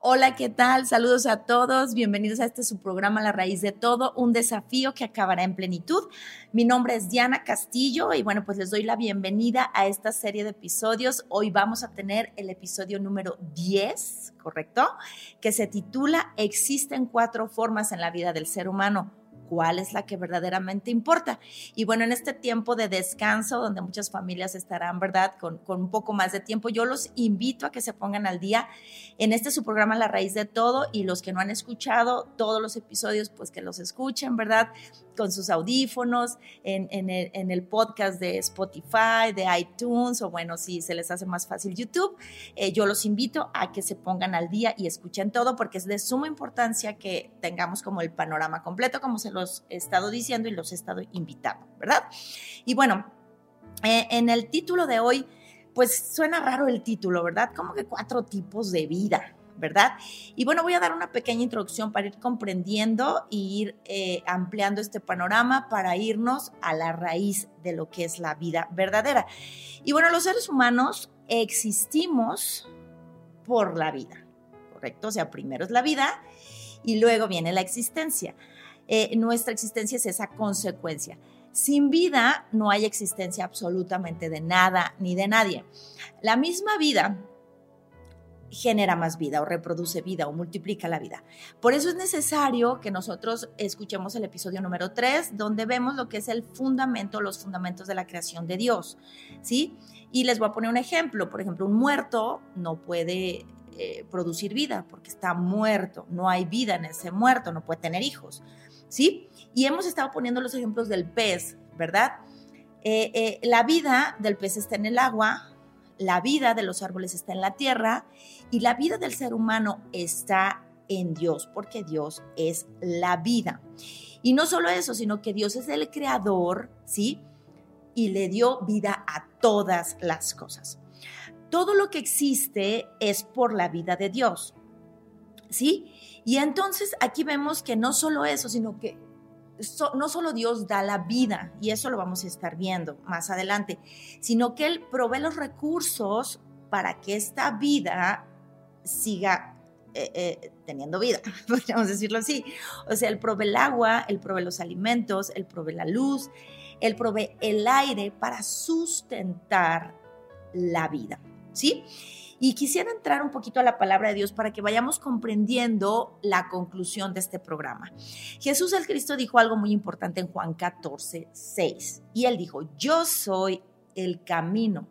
Hola, ¿qué tal? Saludos a todos. Bienvenidos a este su programa La Raíz de Todo, un desafío que acabará en plenitud. Mi nombre es Diana Castillo y bueno, pues les doy la bienvenida a esta serie de episodios. Hoy vamos a tener el episodio número 10, ¿correcto? Que se titula Existen cuatro formas en la vida del ser humano cuál es la que verdaderamente importa. Y bueno, en este tiempo de descanso, donde muchas familias estarán, ¿verdad?, con, un poco más de tiempo, yo los invito a que se pongan al día en este su programa La Raíz de Todo y los que no han escuchado todos los episodios, pues que los escuchen, ¿verdad? Con sus audífonos, en, el, podcast de Spotify, de iTunes, o bueno, si se les hace más fácil YouTube, eh, yo los invito a que se pongan al día y escuchen todo, porque es de suma importancia que tengamos como el panorama completo, como se lo he estado diciendo y los he estado invitando, ¿verdad? Y bueno, eh, en el título de hoy, pues suena raro el título, ¿verdad? Como que cuatro tipos de vida, ¿verdad? Y bueno, voy a dar una pequeña introducción para ir comprendiendo e ir eh, ampliando este panorama para irnos a la raíz de lo que es la vida verdadera. Y bueno, los seres humanos existimos por la vida, ¿correcto? O sea, primero es la vida y luego viene la existencia. Eh, nuestra existencia es esa consecuencia. Sin vida no hay existencia absolutamente de nada ni de nadie. La misma vida genera más vida o reproduce vida o multiplica la vida. Por eso es necesario que nosotros escuchemos el episodio número 3, donde vemos lo que es el fundamento, los fundamentos de la creación de Dios, ¿sí? Y les voy a poner un ejemplo. Por ejemplo, un muerto no puede eh, producir vida porque está muerto, no hay vida en ese muerto, no puede tener hijos. ¿sí? Y hemos estado poniendo los ejemplos del pez, ¿verdad? Eh, eh, la vida del pez está en el agua, la vida de los árboles está en la tierra y la vida del ser humano está en Dios, porque Dios es la vida. Y no solo eso, sino que Dios es el creador, ¿sí? Y le dio vida a todas las cosas. Todo lo que existe es por la vida de Dios, ¿sí? Y entonces aquí vemos que no solo eso, sino que no solo Dios da la vida, y eso lo vamos a estar viendo más adelante, sino que Él provee los recursos para que esta vida siga eh, eh, teniendo vida, podríamos decirlo así. O sea, Él provee el agua, Él provee los alimentos, Él provee la luz, Él provee el aire para sustentar la vida, ¿sí? Y quisiera entrar un poquito a la palabra de Dios para que vayamos comprendiendo la conclusión de este programa. Jesús el Cristo dijo algo muy importante en Juan 14, 6. Y él dijo, yo soy el camino,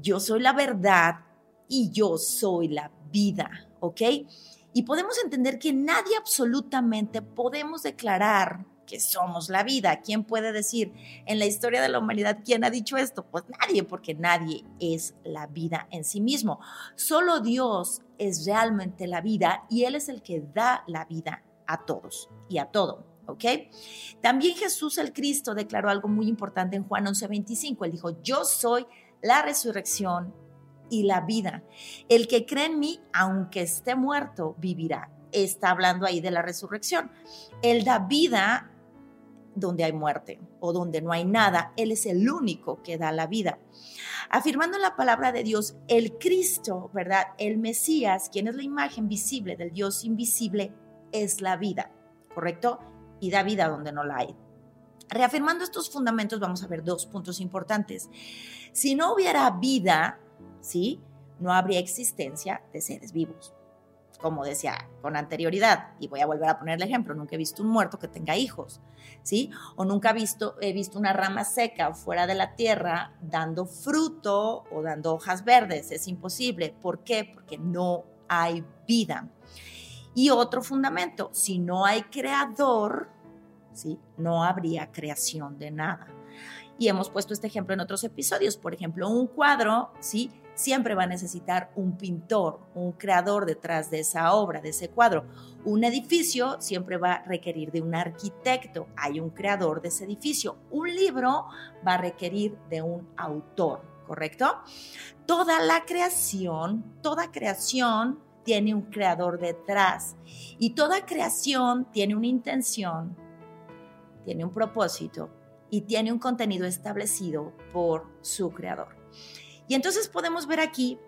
yo soy la verdad y yo soy la vida, ¿ok? Y podemos entender que nadie absolutamente podemos declarar que somos la vida. ¿Quién puede decir en la historia de la humanidad quién ha dicho esto? Pues nadie, porque nadie es la vida en sí mismo. Solo Dios es realmente la vida y Él es el que da la vida a todos y a todo. ¿Ok? También Jesús el Cristo declaró algo muy importante en Juan 11:25. Él dijo, yo soy la resurrección y la vida. El que cree en mí, aunque esté muerto, vivirá. Está hablando ahí de la resurrección. Él da vida donde hay muerte o donde no hay nada. Él es el único que da la vida. Afirmando la palabra de Dios, el Cristo, ¿verdad? El Mesías, quien es la imagen visible del Dios invisible, es la vida, ¿correcto? Y da vida donde no la hay. Reafirmando estos fundamentos, vamos a ver dos puntos importantes. Si no hubiera vida, ¿sí? No habría existencia de seres vivos como decía con anterioridad, y voy a volver a poner el ejemplo, nunca he visto un muerto que tenga hijos, ¿sí? O nunca he visto, he visto una rama seca fuera de la tierra dando fruto o dando hojas verdes, es imposible. ¿Por qué? Porque no hay vida. Y otro fundamento, si no hay creador, ¿sí? No habría creación de nada. Y hemos puesto este ejemplo en otros episodios, por ejemplo, un cuadro, ¿sí? Siempre va a necesitar un pintor, un creador detrás de esa obra, de ese cuadro. Un edificio siempre va a requerir de un arquitecto, hay un creador de ese edificio. Un libro va a requerir de un autor, ¿correcto? Toda la creación, toda creación tiene un creador detrás y toda creación tiene una intención, tiene un propósito y tiene un contenido establecido por su creador. Y entonces podemos ver aquí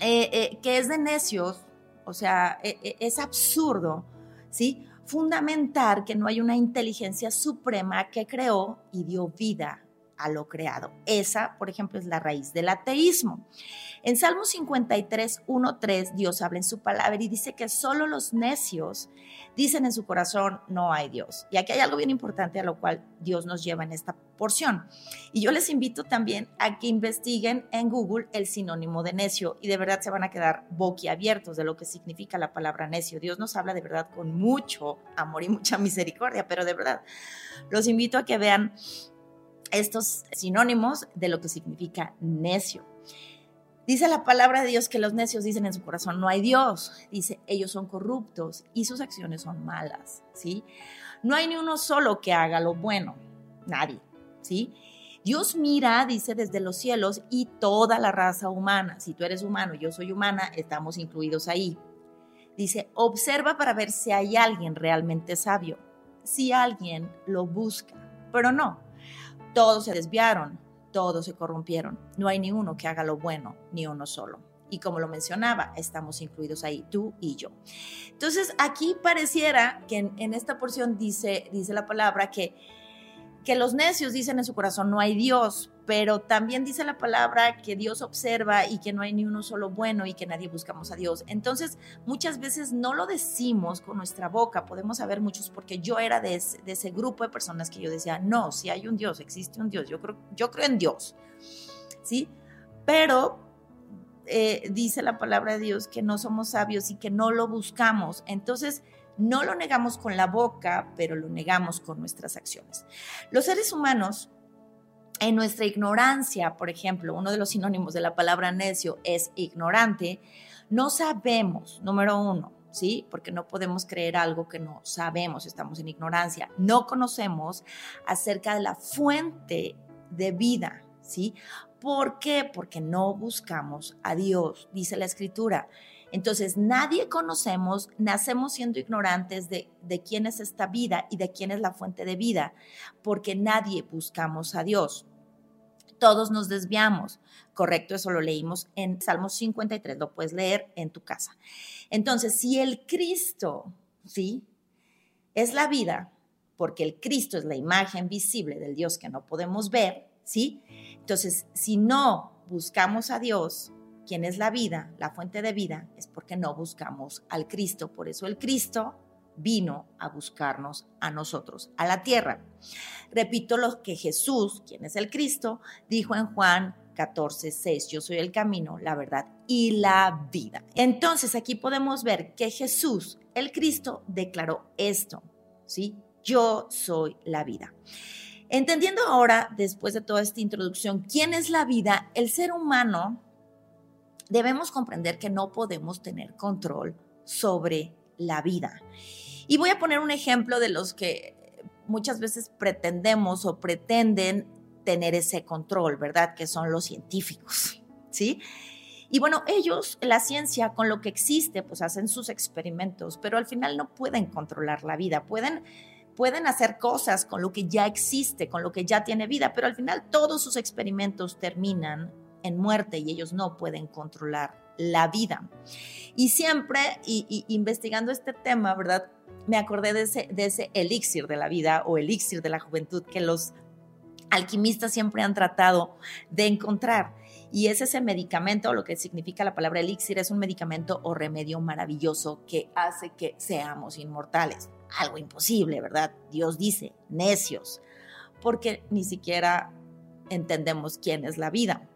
eh, eh, que es de necios o sea, e, e, es absurdo, ¿sí? Fundamentar que no hay una inteligencia suprema que creó y dio vida a lo creado. Esa, por ejemplo, es la raíz del ateísmo. En Salmo 53, 1, 3, Dios habla en su palabra y dice que solo los necios dicen en su corazón, no hay Dios. Y aquí hay algo bien importante a lo cual Dios nos lleva en esta porción. Y yo les invito también a que investiguen en Google el sinónimo de necio y de verdad se van a quedar boquiabiertos de lo que significa la palabra necio. Dios nos habla de verdad con mucho amor y mucha misericordia, pero de verdad los invito a que vean estos sinónimos de lo que significa necio. Dice la palabra de Dios que los necios dicen en su corazón, no hay Dios. Dice, ellos son corruptos y sus acciones son malas, ¿sí? No hay ni uno solo que haga lo bueno, nadie, ¿sí? Dios mira, dice, desde los cielos y toda la raza humana. Si tú eres humano yo soy humana, estamos incluidos ahí. Dice, observa para ver si hay alguien realmente sabio, si alguien lo busca, pero no, todos se desviaron, todos se corrompieron. No hay ni uno que haga lo bueno, ni uno solo. Y como lo mencionaba, estamos incluidos ahí, tú y yo. Entonces, aquí pareciera que en, esta porción dice, dice la palabra que que los necios dicen en su corazón no hay Dios, pero también dice la palabra que Dios observa y que no hay ni uno solo bueno y que nadie buscamos a Dios. Entonces, muchas veces no lo decimos con nuestra boca, podemos saber muchos, porque yo era de ese, grupo de personas que yo decía, no, si hay un Dios, existe un Dios, yo creo, yo creo en Dios, ¿sí? Pero eh, dice la palabra de Dios que no somos sabios y que no lo buscamos. Entonces, no lo negamos con la boca, pero lo negamos con nuestras acciones. Los seres humanos, en nuestra ignorancia, por ejemplo, uno de los sinónimos de la palabra necio es ignorante, no sabemos, número uno, ¿sí? Porque no podemos creer algo que no sabemos, estamos en ignorancia. No conocemos acerca de la fuente de vida, ¿sí? ¿Por qué? Porque no buscamos a Dios, dice la escritura. Entonces, nadie conocemos, nacemos siendo ignorantes de, quién es esta vida y de quién es la fuente de vida, porque nadie buscamos a Dios. Todos nos desviamos. Correcto, eso lo leímos en Salmos 53, lo puedes leer en tu casa. Entonces, si el Cristo, ¿sí? Es la vida, porque el Cristo es la imagen visible del Dios que no podemos ver, ¿sí? Entonces, si no buscamos a Dios, quién es la vida, la fuente de vida, es porque no buscamos al Cristo. Por eso el Cristo vino a buscarnos a nosotros, a la tierra. Repito lo que Jesús, quien es el Cristo, dijo en Juan 14, 6, yo soy el camino, la verdad y la vida. Entonces aquí podemos ver que Jesús, el Cristo, declaró esto, ¿sí? Yo soy la vida. Entendiendo ahora, después de toda esta introducción, quién es la vida, el ser humano debemos comprender que no podemos tener control sobre la vida. Y voy a poner un ejemplo de los que muchas veces pretendemos o pretenden tener ese control, ¿verdad? Que son los científicos, ¿sí? Y bueno, ellos, la ciencia, con lo que existe, pues hacen sus experimentos, pero al final no pueden controlar la vida, pueden, pueden hacer cosas con lo que ya existe, con lo que ya tiene vida, pero al final todos sus experimentos terminan en muerte y ellos no pueden controlar la vida. Y siempre, y, investigando este tema, ¿verdad? Me acordé de ese, de ese elixir de la vida o elixir de la juventud que los alquimistas siempre han tratado de encontrar. Y es ese medicamento, lo que significa la palabra elixir, es un medicamento o remedio maravilloso que hace que seamos inmortales. Algo imposible, ¿verdad? Dios dice, necios, porque ni siquiera entendemos quién es la vida.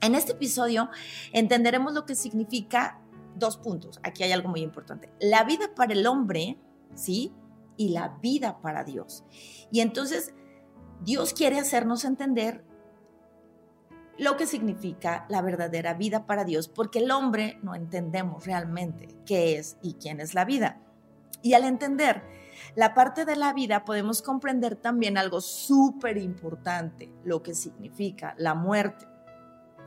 En este episodio entenderemos lo que significa dos puntos. Aquí hay algo muy importante. La vida para el hombre, ¿sí? Y la vida para Dios. Y entonces Dios quiere hacernos entender lo que significa la verdadera vida para Dios, porque el hombre no entendemos realmente qué es y quién es la vida. Y al entender la parte de la vida podemos comprender también algo súper importante, lo que significa la muerte.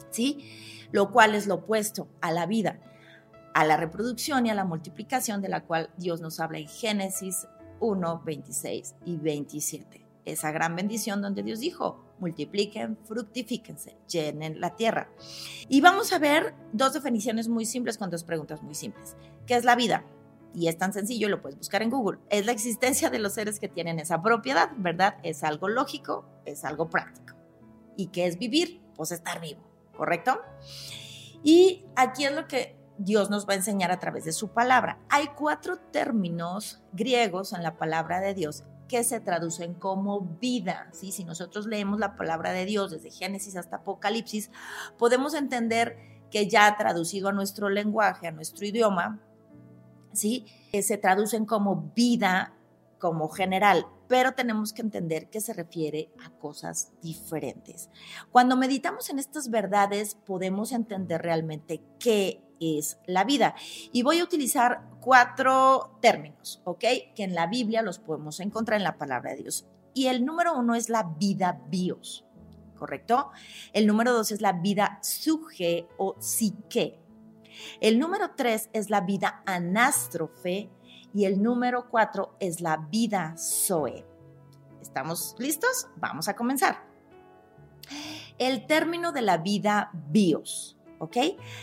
¿Sí? Lo cual es lo opuesto a la vida, a la reproducción y a la multiplicación de la cual Dios nos habla en Génesis 1, 26 y 27. Esa gran bendición donde Dios dijo, multipliquen, fructifíquense, llenen la tierra. Y vamos a ver dos definiciones muy simples con dos preguntas muy simples. ¿Qué es la vida? Y es tan sencillo, lo puedes buscar en Google. Es la existencia de los seres que tienen esa propiedad, ¿verdad? Es algo lógico, es algo práctico. ¿Y qué es vivir? Pues estar vivo, ¿correcto? Y aquí es lo que Dios nos va a enseñar a través de su palabra. Hay cuatro términos griegos en la palabra de Dios que se traducen como vida. ¿sí? Si nosotros leemos la palabra de Dios desde Génesis hasta Apocalipsis, podemos entender que ya traducido a nuestro lenguaje, a nuestro idioma, ¿sí? se traducen como vida como general, pero tenemos que entender que se refiere a cosas diferentes. Cuando meditamos en estas verdades, podemos entender realmente qué es la vida. Y voy a utilizar cuatro términos, ¿ok? Que en la Biblia los podemos encontrar en la palabra de Dios. Y el número uno es la vida bios, ¿correcto? El número dos es la vida suge o psique. El número tres es la vida anástrofe y el número cuatro es la vida Zoe. ¿Estamos listos? Vamos a comenzar. El término de la vida bios, ¿ok?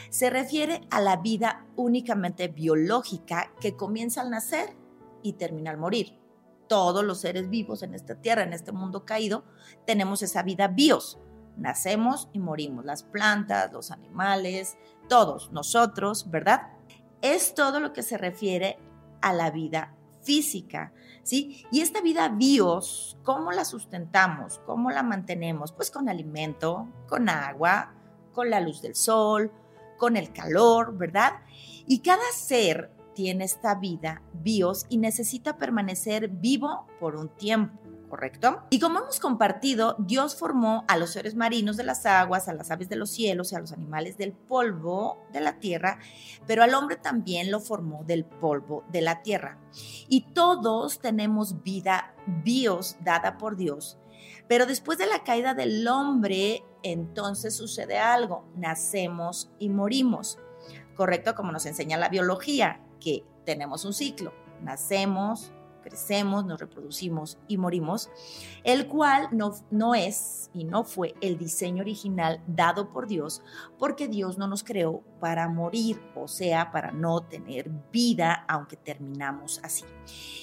Se refiere a la vida únicamente biológica que comienza al nacer y termina al morir. Todos los seres vivos en esta tierra, en este mundo caído, tenemos esa vida bios. Nacemos y morimos. Las plantas, los animales, todos, nosotros, ¿verdad? Es todo lo que se refiere a la vida física, ¿sí? Y esta vida bios, ¿cómo la sustentamos? ¿Cómo la mantenemos? Pues con alimento, con agua, con la luz del sol, con el calor, ¿verdad? Y cada ser tiene esta vida bios y necesita permanecer vivo por un tiempo. ¿Correcto? Y como hemos compartido, Dios formó a los seres marinos de las aguas, a las aves de los cielos y a los animales del polvo de la tierra, pero al hombre también lo formó del polvo de la tierra. Y todos tenemos vida bios dada por Dios. Pero después de la caída del hombre, entonces sucede algo, nacemos y morimos, ¿correcto? Como nos enseña la biología, que tenemos un ciclo, nacemos, nos reproducimos y morimos, el cual no, no es y no fue el diseño original dado por Dios, porque Dios no nos creó para morir, o sea, para no tener vida, aunque terminamos así.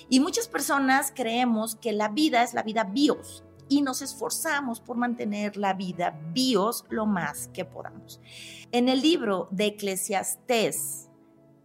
Y muchas personas creemos que la vida es la vida bios, y nos esforzamos por mantener la vida bios lo más que podamos. En el libro de Eclesiastés,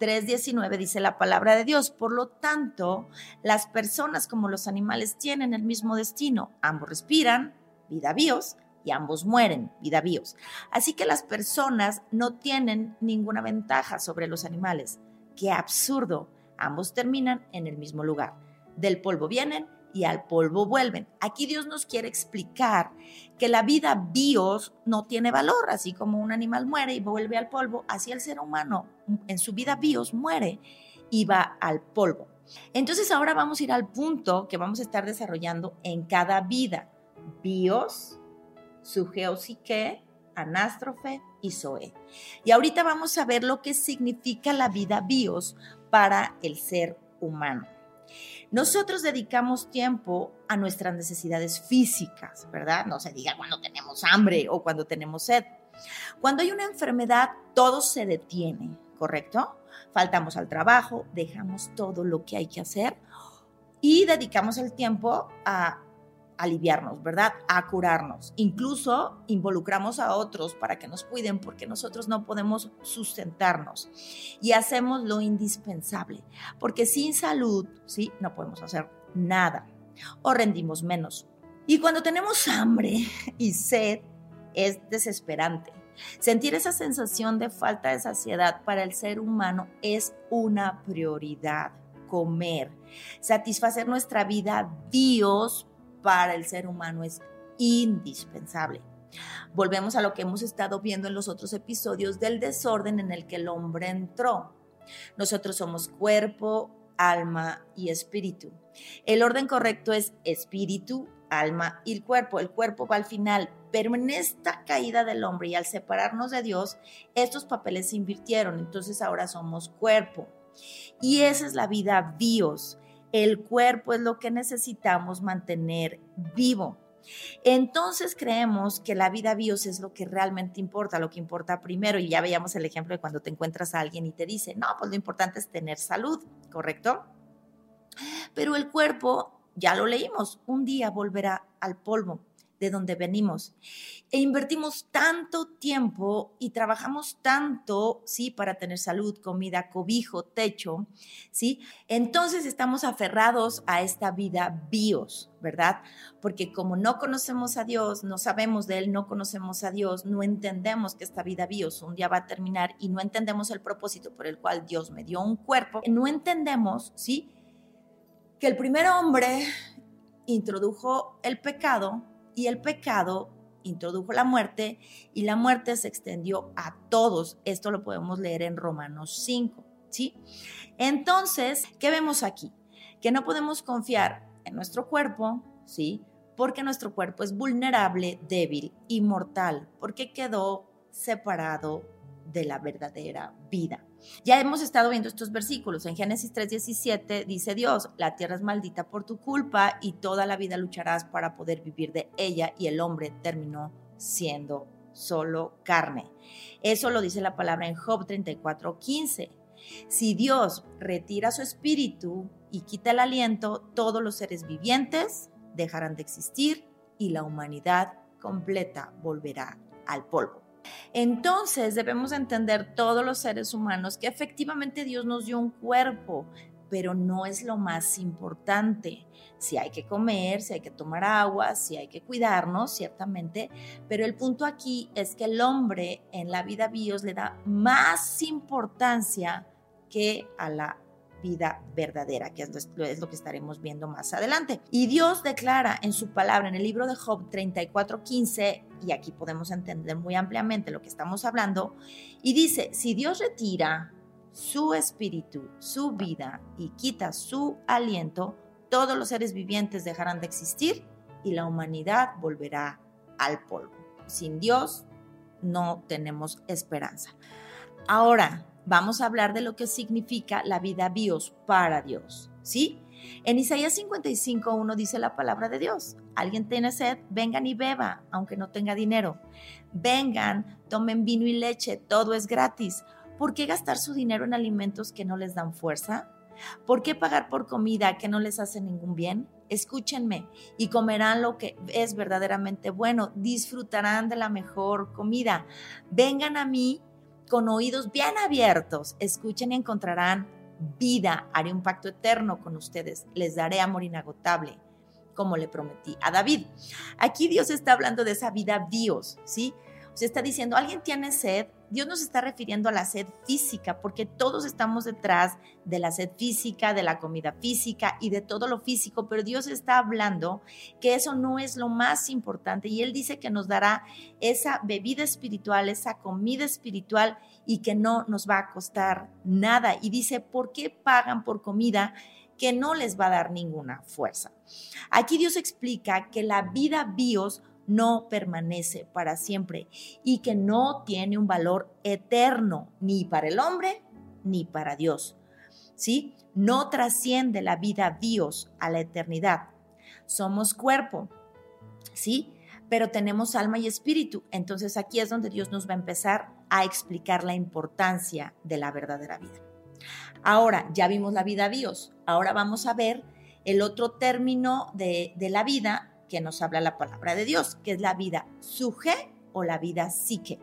3.19 dice la palabra de Dios. Por lo tanto, las personas como los animales tienen el mismo destino. Ambos respiran, vida bios, y ambos mueren, vida bios. Así que las personas no tienen ninguna ventaja sobre los animales. Qué absurdo. Ambos terminan en el mismo lugar. Del polvo vienen y al polvo vuelven. Aquí Dios nos quiere explicar que la vida bios no tiene valor, así como un animal muere y vuelve al polvo, así el ser humano en su vida bios muere y va al polvo. Entonces ahora vamos a ir al punto que vamos a estar desarrollando en cada vida. Bios, su anástrofe y zoe. Y ahorita vamos a ver lo que significa la vida bios para el ser humano. Nosotros dedicamos tiempo a nuestras necesidades físicas, ¿verdad? No se diga cuando tenemos hambre o cuando tenemos sed. Cuando hay una enfermedad, todo se detiene, ¿correcto? Faltamos al trabajo, dejamos todo lo que hay que hacer y dedicamos el tiempo a aliviarnos, ¿verdad? A curarnos. Incluso involucramos a otros para que nos cuiden porque nosotros no podemos sustentarnos y hacemos lo indispensable, porque sin salud, ¿sí? No podemos hacer nada o rendimos menos. Y cuando tenemos hambre y sed, es desesperante. Sentir esa sensación de falta de saciedad para el ser humano es una prioridad. Comer, satisfacer nuestra vida, Dios para el ser humano es indispensable. Volvemos a lo que hemos estado viendo en los otros episodios del desorden en el que el hombre entró. Nosotros somos cuerpo, alma y espíritu. El orden correcto es espíritu, alma y el cuerpo. El cuerpo va al final, pero en esta caída del hombre y al separarnos de Dios, estos papeles se invirtieron. Entonces ahora somos cuerpo. Y esa es la vida Dios. El cuerpo es lo que necesitamos mantener vivo. Entonces creemos que la vida bios es lo que realmente importa, lo que importa primero. Y ya veíamos el ejemplo de cuando te encuentras a alguien y te dice, no, pues lo importante es tener salud, ¿correcto? Pero el cuerpo, ya lo leímos, un día volverá al polvo de donde venimos. E invertimos tanto tiempo y trabajamos tanto, ¿sí? Para tener salud, comida, cobijo, techo, ¿sí? Entonces estamos aferrados a esta vida bios, ¿verdad? Porque como no conocemos a Dios, no sabemos de Él, no conocemos a Dios, no entendemos que esta vida bios un día va a terminar y no entendemos el propósito por el cual Dios me dio un cuerpo, no entendemos, ¿sí? Que el primer hombre introdujo el pecado y el pecado introdujo la muerte y la muerte se extendió a todos. Esto lo podemos leer en Romanos 5, ¿sí? Entonces, ¿qué vemos aquí? Que no podemos confiar en nuestro cuerpo, ¿sí? Porque nuestro cuerpo es vulnerable, débil y mortal, porque quedó separado de la verdadera vida. Ya hemos estado viendo estos versículos. En Génesis 3:17 dice Dios, la tierra es maldita por tu culpa y toda la vida lucharás para poder vivir de ella y el hombre terminó siendo solo carne. Eso lo dice la palabra en Job 34:15. Si Dios retira su espíritu y quita el aliento, todos los seres vivientes dejarán de existir y la humanidad completa volverá al polvo. Entonces debemos entender todos los seres humanos que efectivamente Dios nos dio un cuerpo, pero no es lo más importante. Si hay que comer, si hay que tomar agua, si hay que cuidarnos, ciertamente, pero el punto aquí es que el hombre en la vida bios le da más importancia que a la vida verdadera, que es lo, que estaremos viendo más adelante. Y Dios declara en su palabra, en el libro de Job 34:15, y aquí podemos entender muy ampliamente lo que estamos hablando, y dice, si Dios retira su espíritu, su vida y quita su aliento, todos los seres vivientes dejarán de existir y la humanidad volverá al polvo. Sin Dios no tenemos esperanza. Ahora, vamos a hablar de lo que significa la vida bios para Dios, ¿sí? En Isaías 55.1 dice la palabra de Dios, alguien tiene sed, vengan y beba, aunque no tenga dinero. Vengan, tomen vino y leche, todo es gratis. ¿Por qué gastar su dinero en alimentos que no les dan fuerza? ¿Por qué pagar por comida que no les hace ningún bien? Escúchenme y comerán lo que es verdaderamente bueno, disfrutarán de la mejor comida. Vengan a mí con oídos bien abiertos, escuchen y encontrarán vida. Haré un pacto eterno con ustedes, les daré amor inagotable, como le prometí a David. Aquí Dios está hablando de esa vida Dios, ¿sí? Se está diciendo, alguien tiene sed, Dios nos está refiriendo a la sed física, porque todos estamos detrás de la sed física, de la comida física y de todo lo físico, pero Dios está hablando que eso no es lo más importante y Él dice que nos dará esa bebida espiritual, esa comida espiritual y que no nos va a costar nada. Y dice, ¿por qué pagan por comida? que no les va a dar ninguna fuerza. Aquí Dios explica que la vida bios no permanece para siempre y que no tiene un valor eterno ni para el hombre ni para Dios. ¿Sí? No trasciende la vida Dios a la eternidad. Somos cuerpo, ¿sí? Pero tenemos alma y espíritu. Entonces aquí es donde Dios nos va a empezar a explicar la importancia de la verdadera vida. Ahora, ya vimos la vida Dios. Ahora vamos a ver el otro término de, de la vida que nos habla la palabra de Dios, que es la vida suje o la vida psique.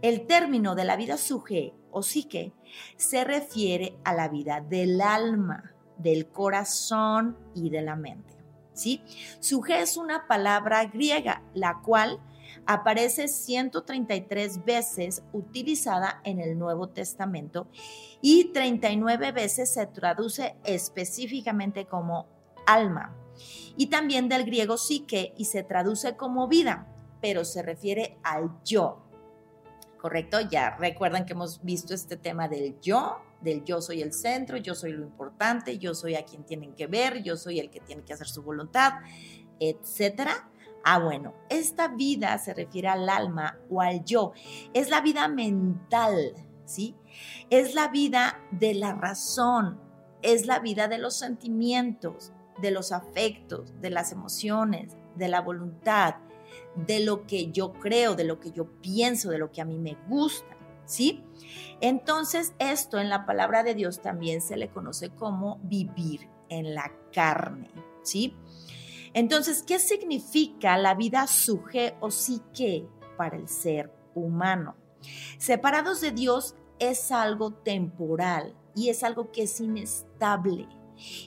El término de la vida suje o psique se refiere a la vida del alma, del corazón y de la mente. ¿sí? Suje es una palabra griega, la cual aparece 133 veces utilizada en el Nuevo Testamento y 39 veces se traduce específicamente como alma y también del griego psique y se traduce como vida, pero se refiere al yo. ¿Correcto? Ya recuerdan que hemos visto este tema del yo, del yo soy el centro, yo soy lo importante, yo soy a quien tienen que ver, yo soy el que tiene que hacer su voluntad, etcétera. Ah, bueno, esta vida se refiere al alma o al yo. Es la vida mental, ¿sí? Es la vida de la razón, es la vida de los sentimientos, de los afectos, de las emociones, de la voluntad, de lo que yo creo, de lo que yo pienso, de lo que a mí me gusta, ¿sí? Entonces, esto en la palabra de Dios también se le conoce como vivir en la carne, ¿sí? Entonces, ¿qué significa la vida suje o psique para el ser humano? Separados de Dios es algo temporal y es algo que es inestable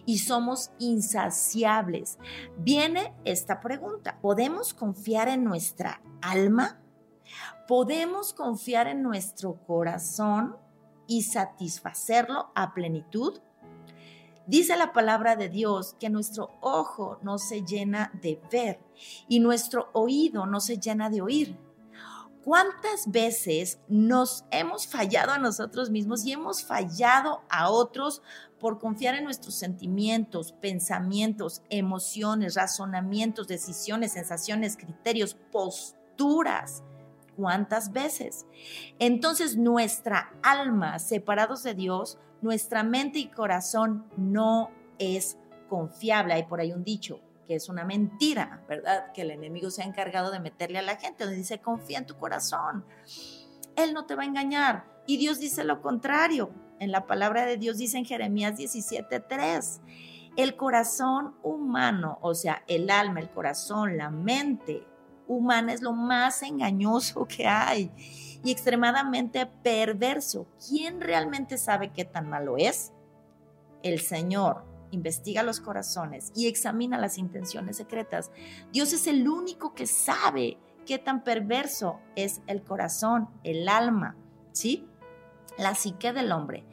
y somos insaciables. Viene esta pregunta, ¿podemos confiar en nuestra alma? ¿Podemos confiar en nuestro corazón y satisfacerlo a plenitud? Dice la palabra de Dios que nuestro ojo no se llena de ver y nuestro oído no se llena de oír. ¿Cuántas veces nos hemos fallado a nosotros mismos y hemos fallado a otros por confiar en nuestros sentimientos, pensamientos, emociones, razonamientos, decisiones, sensaciones, criterios, posturas? ¿Cuántas veces? Entonces nuestra alma, separados de Dios, nuestra mente y corazón no es confiable. Hay por ahí un dicho, que es una mentira, ¿verdad? Que el enemigo se ha encargado de meterle a la gente, donde dice, confía en tu corazón. Él no te va a engañar. Y Dios dice lo contrario. En la palabra de Dios dice en Jeremías 17:3, el corazón humano, o sea, el alma, el corazón, la mente humana es lo más engañoso que hay y extremadamente perverso. ¿Quién realmente sabe qué tan malo es? El Señor investiga los corazones y examina las intenciones secretas. Dios es el único que sabe qué tan perverso es el corazón, el alma, ¿sí? La psique del hombre.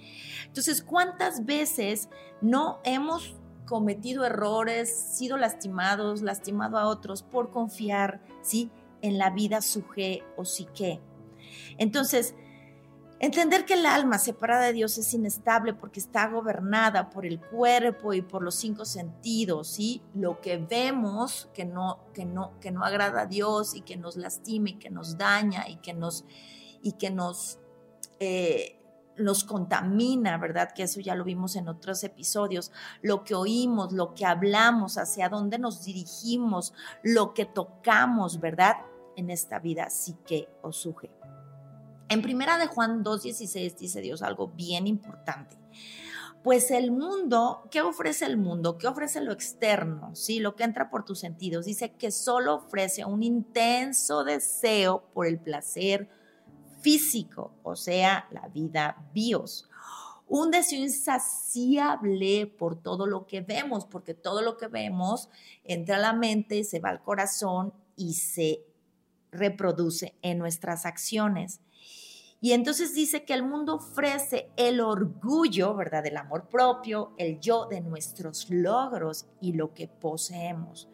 Entonces, ¿cuántas veces no hemos cometido errores, sido lastimados, lastimado a otros por confiar, ¿sí? En la vida suje o psique. Entonces, entender que el alma separada de Dios es inestable porque está gobernada por el cuerpo y por los cinco sentidos, ¿sí? Lo que vemos que no, que no, que no agrada a Dios y que nos lastima y que nos daña y que nos, y que nos, eh, nos contamina, ¿verdad? Que eso ya lo vimos en otros episodios. Lo que oímos, lo que hablamos, hacia dónde nos dirigimos, lo que tocamos, ¿verdad? En esta vida sí que os suje. En primera de Juan 2.16 dice Dios algo bien importante. Pues el mundo, ¿qué ofrece el mundo? ¿Qué ofrece lo externo? ¿Sí? Lo que entra por tus sentidos. Dice que solo ofrece un intenso deseo por el placer físico, o sea, la vida bios. Un deseo insaciable por todo lo que vemos, porque todo lo que vemos entra a la mente, se va al corazón y se reproduce en nuestras acciones. Y entonces dice que el mundo ofrece el orgullo, ¿verdad? Del amor propio, el yo de nuestros logros y lo que poseemos.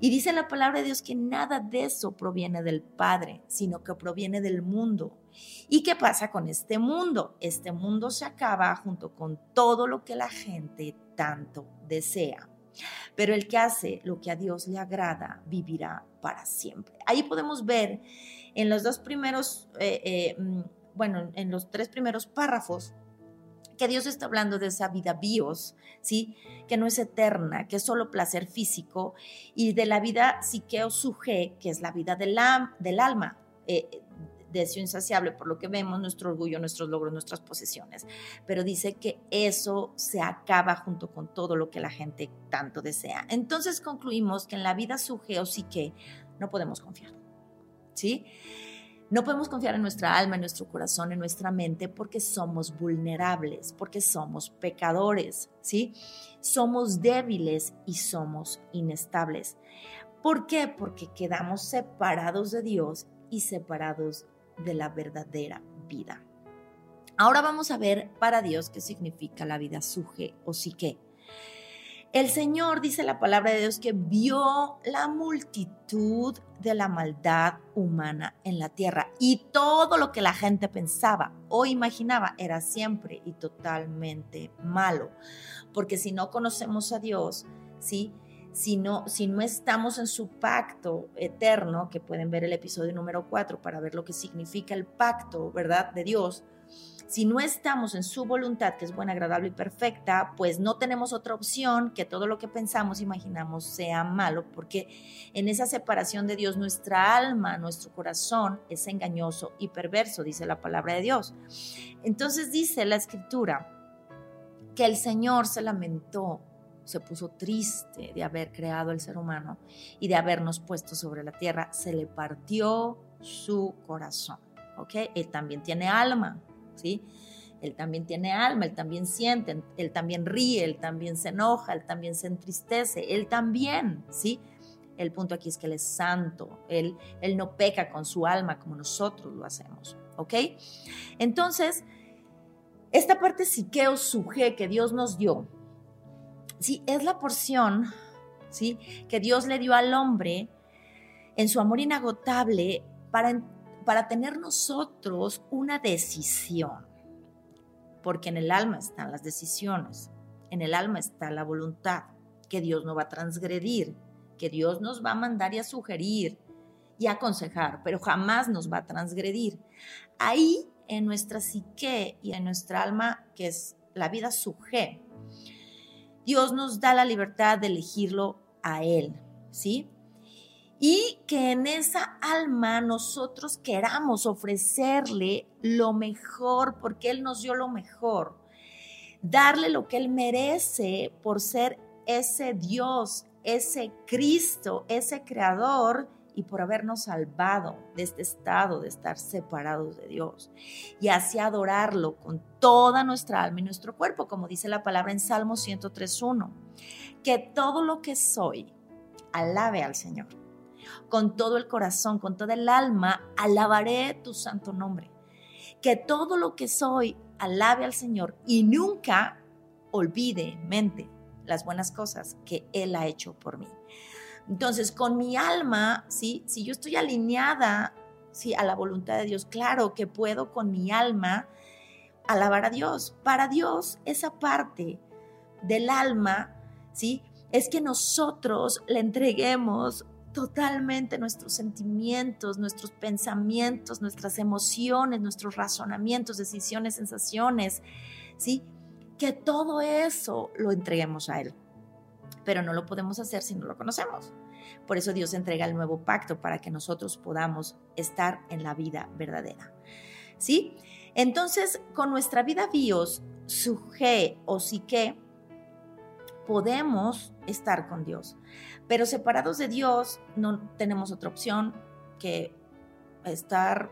Y dice la palabra de Dios que nada de eso proviene del Padre, sino que proviene del mundo. ¿Y qué pasa con este mundo? Este mundo se acaba junto con todo lo que la gente tanto desea. Pero el que hace lo que a Dios le agrada vivirá para siempre. Ahí podemos ver en los dos primeros eh, eh, mm, bueno, en los tres primeros párrafos, que Dios está hablando de esa vida bios, ¿sí? Que no es eterna, que es solo placer físico, y de la vida psiqueo suje, que es la vida del, alma, eh, deseo insaciable, por lo que vemos, nuestro orgullo, nuestros logros, nuestras posesiones. Pero dice que eso se acaba junto con todo lo que la gente tanto desea. Entonces concluimos que en la vida suje o psique no podemos confiar, ¿sí? No podemos confiar en nuestra alma, en nuestro corazón, en nuestra mente porque somos vulnerables, porque somos pecadores, ¿sí? Somos débiles y somos inestables. ¿Por qué? Porque quedamos separados de Dios y separados de la verdadera vida. Ahora vamos a ver para Dios qué significa la vida suje o psique. El Señor dice la palabra de Dios que vio la multitud de la maldad humana en la tierra y todo lo que la gente pensaba o imaginaba era siempre y totalmente malo. Porque si no conocemos a Dios, ¿sí? Si no, si no estamos en su pacto eterno, que pueden ver el episodio número 4 para ver lo que significa el pacto, ¿verdad? De Dios. Si no estamos en su voluntad, que es buena, agradable y perfecta, pues no tenemos otra opción que todo lo que pensamos, imaginamos sea malo, porque en esa separación de Dios nuestra alma, nuestro corazón es engañoso y perverso, dice la palabra de Dios. Entonces dice la escritura que el Señor se lamentó, se puso triste de haber creado el ser humano y de habernos puesto sobre la tierra, se le partió su corazón. ¿Ok? Él también tiene alma, ¿sí? Él también tiene alma, él también siente, él también ríe, él también se enoja, él también se entristece, él también, ¿sí? El punto aquí es que él es santo, él, él no peca con su alma como nosotros lo hacemos, ¿ok? Entonces, esta parte psiqueo suje que Dios nos dio, sí, es la porción, ¿sí? Que Dios le dio al hombre en su amor inagotable para para tener nosotros una decisión, porque en el alma están las decisiones, en el alma está la voluntad, que Dios no va a transgredir, que Dios nos va a mandar y a sugerir y a aconsejar, pero jamás nos va a transgredir. Ahí en nuestra psique y en nuestra alma, que es la vida suje, Dios nos da la libertad de elegirlo a Él, ¿sí? Y que en esa alma nosotros queramos ofrecerle lo mejor porque Él nos dio lo mejor, darle lo que Él merece por ser ese Dios, ese Cristo, ese Creador y por habernos salvado de este estado de estar separados de Dios. Y así adorarlo con toda nuestra alma y nuestro cuerpo, como dice la palabra en Salmo 103.1, que todo lo que soy alabe al Señor con todo el corazón, con toda el alma, alabaré tu santo nombre. Que todo lo que soy alabe al Señor y nunca olvide mente las buenas cosas que Él ha hecho por mí. Entonces, con mi alma, ¿sí? si yo estoy alineada ¿sí? a la voluntad de Dios, claro que puedo con mi alma alabar a Dios. Para Dios, esa parte del alma, ¿sí? es que nosotros le entreguemos totalmente nuestros sentimientos, nuestros pensamientos, nuestras emociones, nuestros razonamientos, decisiones, sensaciones, ¿sí? Que todo eso lo entreguemos a Él. Pero no lo podemos hacer si no lo conocemos. Por eso Dios entrega el nuevo pacto para que nosotros podamos estar en la vida verdadera. ¿Sí? Entonces, con nuestra vida bios, suje o psique, podemos estar con Dios. Pero separados de Dios no tenemos otra opción que estar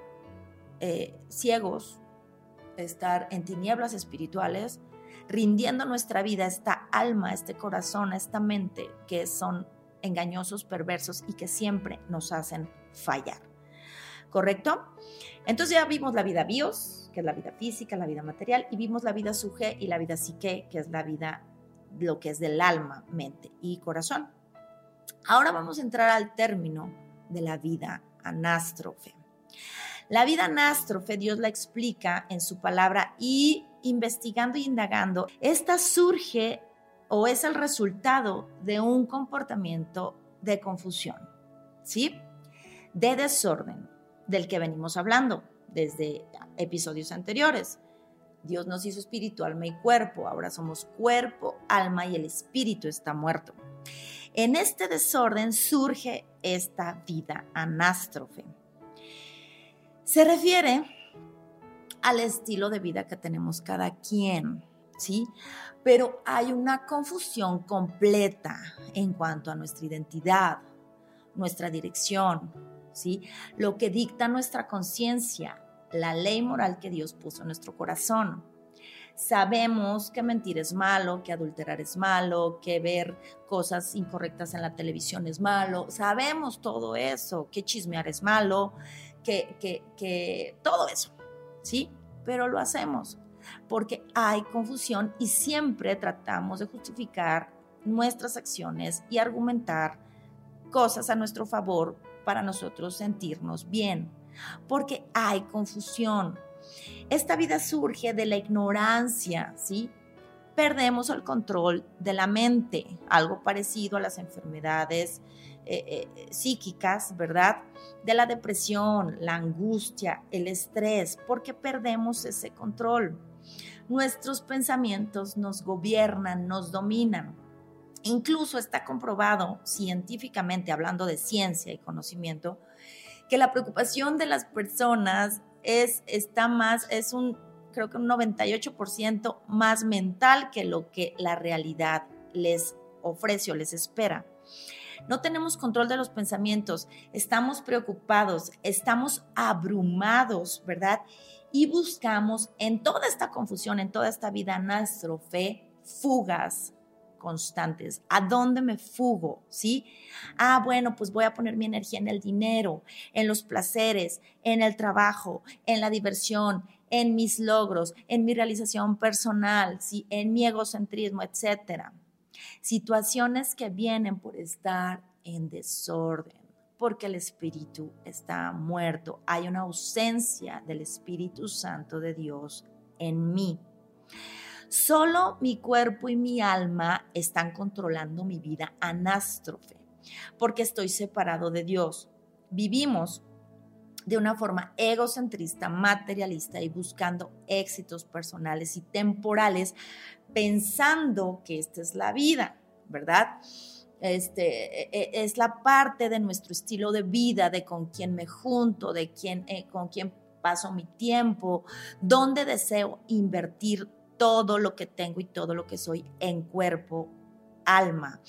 eh, ciegos, estar en tinieblas espirituales, rindiendo nuestra vida esta alma, este corazón, esta mente que son engañosos, perversos y que siempre nos hacen fallar. ¿Correcto? Entonces ya vimos la vida bios, que es la vida física, la vida material, y vimos la vida suje y la vida psique, que es la vida, lo que es del alma, mente y corazón. Ahora vamos a entrar al término de la vida anástrofe. La vida anástrofe, Dios la explica en su palabra y investigando e indagando, esta surge o es el resultado de un comportamiento de confusión, ¿sí? De desorden del que venimos hablando desde episodios anteriores. Dios nos hizo espíritu, alma y cuerpo. Ahora somos cuerpo, alma y el espíritu está muerto. En este desorden surge esta vida anástrofe. Se refiere al estilo de vida que tenemos cada quien, ¿sí? Pero hay una confusión completa en cuanto a nuestra identidad, nuestra dirección, ¿sí? Lo que dicta nuestra conciencia, la ley moral que Dios puso en nuestro corazón. Sabemos que mentir es malo, que adulterar es malo, que ver cosas incorrectas en la televisión es malo. Sabemos todo eso, que chismear es malo, que, que, que todo eso, ¿sí? Pero lo hacemos porque hay confusión y siempre tratamos de justificar nuestras acciones y argumentar cosas a nuestro favor para nosotros sentirnos bien, porque hay confusión. Esta vida surge de la ignorancia, ¿sí? Perdemos el control de la mente, algo parecido a las enfermedades eh, eh, psíquicas, ¿verdad? De la depresión, la angustia, el estrés, porque perdemos ese control. Nuestros pensamientos nos gobiernan, nos dominan. Incluso está comprobado científicamente, hablando de ciencia y conocimiento, que la preocupación de las personas es, está más, es un, creo que un 98% más mental que lo que la realidad les ofrece o les espera. No tenemos control de los pensamientos, estamos preocupados, estamos abrumados, ¿verdad? Y buscamos en toda esta confusión, en toda esta vida fe, fugas, constantes. ¿A dónde me fugo? ¿Sí? Ah, bueno, pues voy a poner mi energía en el dinero, en los placeres, en el trabajo, en la diversión, en mis logros, en mi realización personal, ¿sí? en mi egocentrismo, etcétera. Situaciones que vienen por estar en desorden, porque el espíritu está muerto. Hay una ausencia del Espíritu Santo de Dios en mí. Solo mi cuerpo y mi alma están controlando mi vida anástrofe, porque estoy separado de Dios. Vivimos de una forma egocentrista, materialista y buscando éxitos personales y temporales, pensando que esta es la vida, ¿verdad? Este, e, e, es la parte de nuestro estilo de vida, de con quién me junto, de quién, eh, con quién paso mi tiempo, dónde deseo invertir todo lo que tengo y todo lo que soy en cuerpo, alma.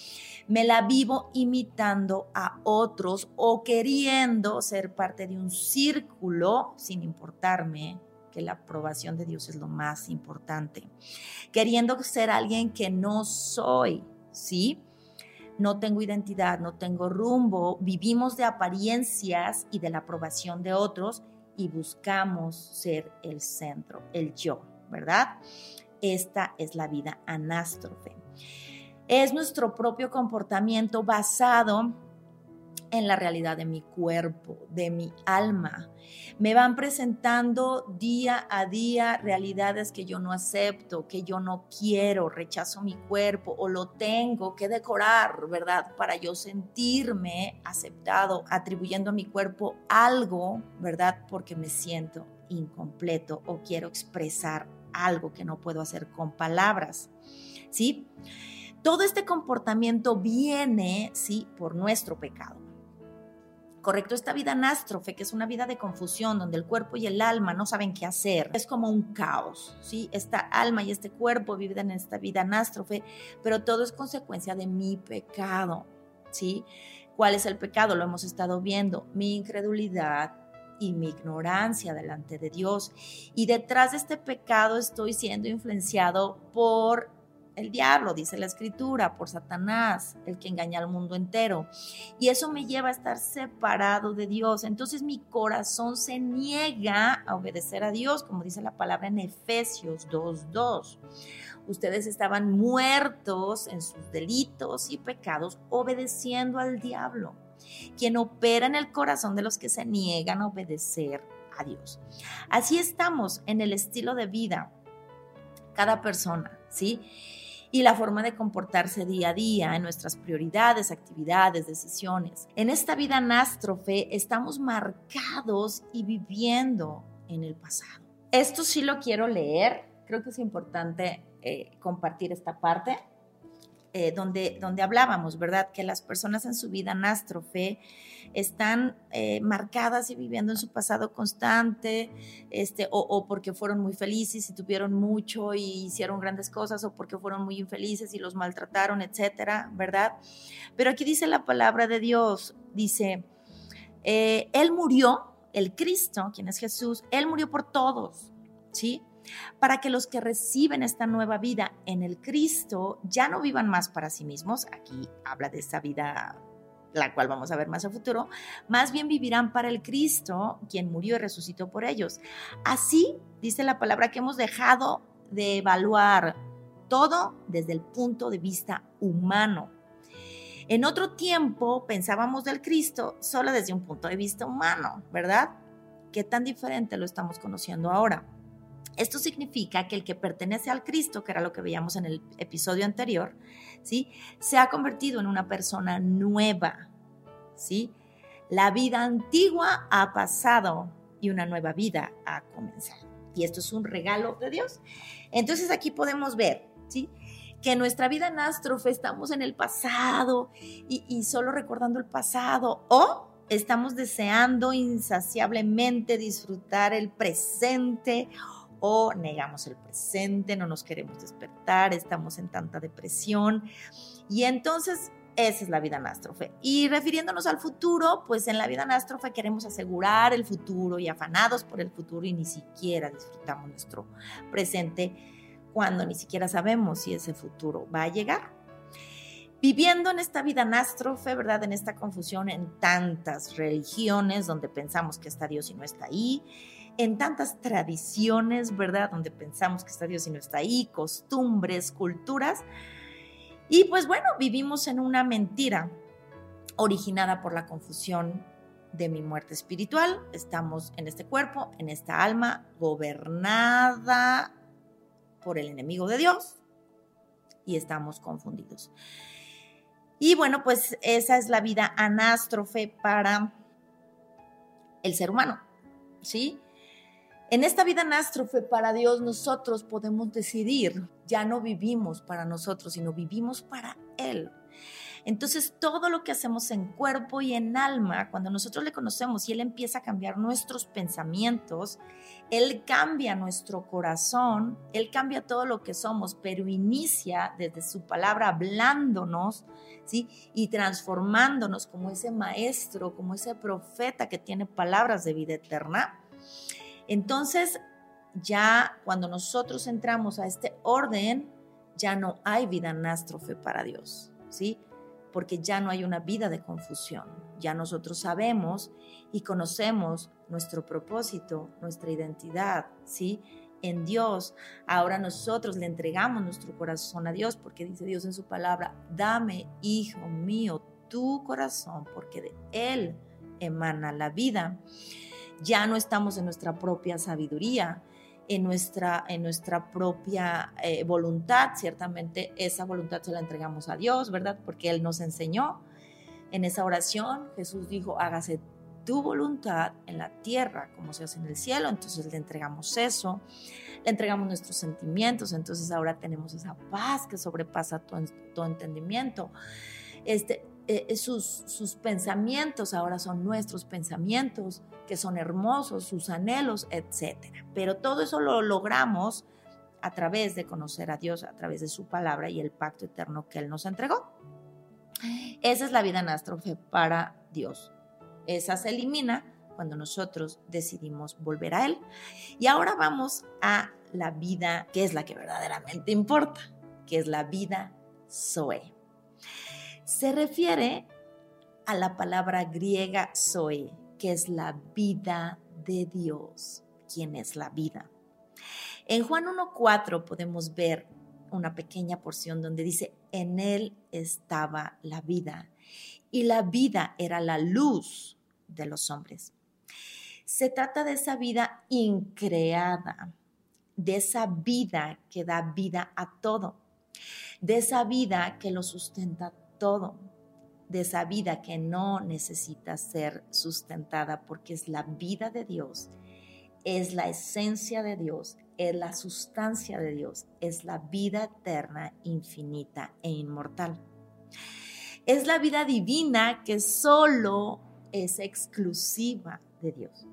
Me la vivo imitando a otros o queriendo ser parte de un círculo sin importarme que la aprobación de Dios es lo más importante. Queriendo ser alguien que no soy, ¿sí? No tengo identidad, no tengo rumbo, vivimos de apariencias y de la aprobación de otros y buscamos ser el centro, el yo, ¿verdad? Esta es la vida anástrofe. Es nuestro propio comportamiento basado en la realidad de mi cuerpo, de mi alma. Me van presentando día a día realidades que yo no acepto, que yo no quiero, rechazo mi cuerpo o lo tengo que decorar, ¿verdad? Para yo sentirme aceptado, atribuyendo a mi cuerpo algo, ¿verdad? Porque me siento incompleto o quiero expresar algo que no puedo hacer con palabras, ¿sí? Todo este comportamiento viene, ¿sí? Por nuestro pecado. Correcto, esta vida anástrofe, que es una vida de confusión, donde el cuerpo y el alma no saben qué hacer, es como un caos, ¿sí? Esta alma y este cuerpo viven en esta vida anástrofe, pero todo es consecuencia de mi pecado, ¿sí? ¿Cuál es el pecado? Lo hemos estado viendo, mi incredulidad, y mi ignorancia delante de Dios. Y detrás de este pecado estoy siendo influenciado por el diablo, dice la escritura, por Satanás, el que engaña al mundo entero. Y eso me lleva a estar separado de Dios. Entonces mi corazón se niega a obedecer a Dios, como dice la palabra en Efesios 2.2. Ustedes estaban muertos en sus delitos y pecados, obedeciendo al diablo quien opera en el corazón de los que se niegan a obedecer a Dios. Así estamos en el estilo de vida, cada persona, ¿sí? y la forma de comportarse día a día en nuestras prioridades, actividades, decisiones. En esta vida anástrofe estamos marcados y viviendo en el pasado. Esto sí lo quiero leer, creo que es importante eh, compartir esta parte. Eh, donde, donde hablábamos, ¿verdad? Que las personas en su vida nástrofe están eh, marcadas y viviendo en su pasado constante, este, o, o, porque fueron muy felices y tuvieron mucho y hicieron grandes cosas, o porque fueron muy infelices y los maltrataron, etcétera, ¿verdad? Pero aquí dice la palabra de Dios, dice, eh, Él murió, el Cristo, quien es Jesús, Él murió por todos, ¿sí? Para que los que reciben esta nueva vida en el Cristo ya no vivan más para sí mismos, aquí habla de esa vida la cual vamos a ver más a futuro, más bien vivirán para el Cristo, quien murió y resucitó por ellos. Así dice la palabra que hemos dejado de evaluar todo desde el punto de vista humano. En otro tiempo pensábamos del Cristo solo desde un punto de vista humano, ¿verdad? ¿Qué tan diferente lo estamos conociendo ahora? Esto significa que el que pertenece al Cristo, que era lo que veíamos en el episodio anterior, ¿sí? se ha convertido en una persona nueva, ¿sí? La vida antigua ha pasado y una nueva vida ha comenzado. Y esto es un regalo de Dios. Entonces aquí podemos ver, ¿sí? Que nuestra vida en estamos en el pasado y solo recordando el pasado o estamos deseando insaciablemente disfrutar el presente o negamos el presente, no nos queremos despertar, estamos en tanta depresión. Y entonces esa es la vida anástrofe. Y refiriéndonos al futuro, pues en la vida anástrofe queremos asegurar el futuro y afanados por el futuro y ni siquiera disfrutamos nuestro presente cuando ni siquiera sabemos si ese futuro va a llegar. Viviendo en esta vida anástrofe, ¿verdad? En esta confusión en tantas religiones donde pensamos que está Dios y no está ahí, en tantas tradiciones, ¿verdad? Donde pensamos que está Dios y no está ahí, costumbres, culturas. Y pues bueno, vivimos en una mentira originada por la confusión de mi muerte espiritual. Estamos en este cuerpo, en esta alma, gobernada por el enemigo de Dios y estamos confundidos. Y bueno, pues esa es la vida anástrofe para el ser humano, ¿sí? En esta vida anástrofe para Dios nosotros podemos decidir, ya no vivimos para nosotros, sino vivimos para Él. Entonces todo lo que hacemos en cuerpo y en alma, cuando nosotros le conocemos y Él empieza a cambiar nuestros pensamientos, Él cambia nuestro corazón, Él cambia todo lo que somos, pero inicia desde su palabra hablándonos, ¿sí? Y transformándonos como ese maestro, como ese profeta que tiene palabras de vida eterna entonces, ya cuando nosotros entramos a este orden, ya no hay vida anástrofe para Dios, ¿sí? Porque ya no hay una vida de confusión. Ya nosotros sabemos y conocemos nuestro propósito, nuestra identidad, ¿sí? En Dios. Ahora nosotros le entregamos nuestro corazón a Dios porque dice Dios en su palabra, dame, hijo mío, tu corazón, porque de Él emana la vida ya no estamos en nuestra propia sabiduría, en nuestra, en nuestra propia eh, voluntad. Ciertamente esa voluntad se la entregamos a Dios, ¿verdad? Porque Él nos enseñó en esa oración. Jesús dijo, hágase tu voluntad en la tierra como se hace en el cielo. Entonces le entregamos eso, le entregamos nuestros sentimientos. Entonces ahora tenemos esa paz que sobrepasa todo, todo entendimiento. Este, eh, eh, sus, pensamientos ahora son nuestros pensamientos, que son hermosos, sus anhelos, etc. Pero todo eso lo logramos a través de conocer a Dios, a través de su palabra y el pacto eterno que Él nos entregó. Esa es la vida anástrofe para Dios. Esa se elimina cuando nosotros decidimos volver a Él. Y ahora vamos a la vida que es la que verdaderamente importa, que es la vida Zoe se refiere a la palabra griega zoe, que es la vida de Dios, quien es la vida. En Juan 1.4 podemos ver una pequeña porción donde dice, en él estaba la vida y la vida era la luz de los hombres. Se trata de esa vida increada, de esa vida que da vida a todo, de esa vida que lo sustenta todo de esa vida que no necesita ser sustentada porque es la vida de Dios, es la esencia de Dios, es la sustancia de Dios, es la vida eterna, infinita e inmortal. Es la vida divina que solo es exclusiva de Dios.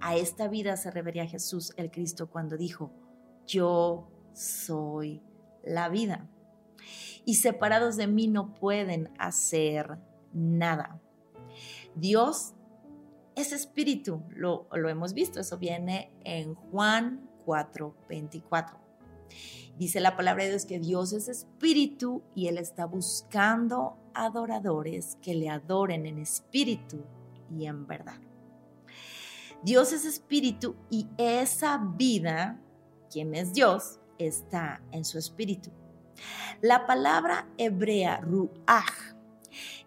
A esta vida se refería Jesús el Cristo cuando dijo, yo soy la vida y separados de mí no pueden hacer nada. Dios es espíritu, lo, hemos visto, eso viene en Juan 4, 24. Dice la palabra de Dios que Dios es espíritu y Él está buscando adoradores que le adoren en espíritu y en verdad. Dios es espíritu y esa vida, quien es Dios, está en su espíritu. La palabra hebrea ruach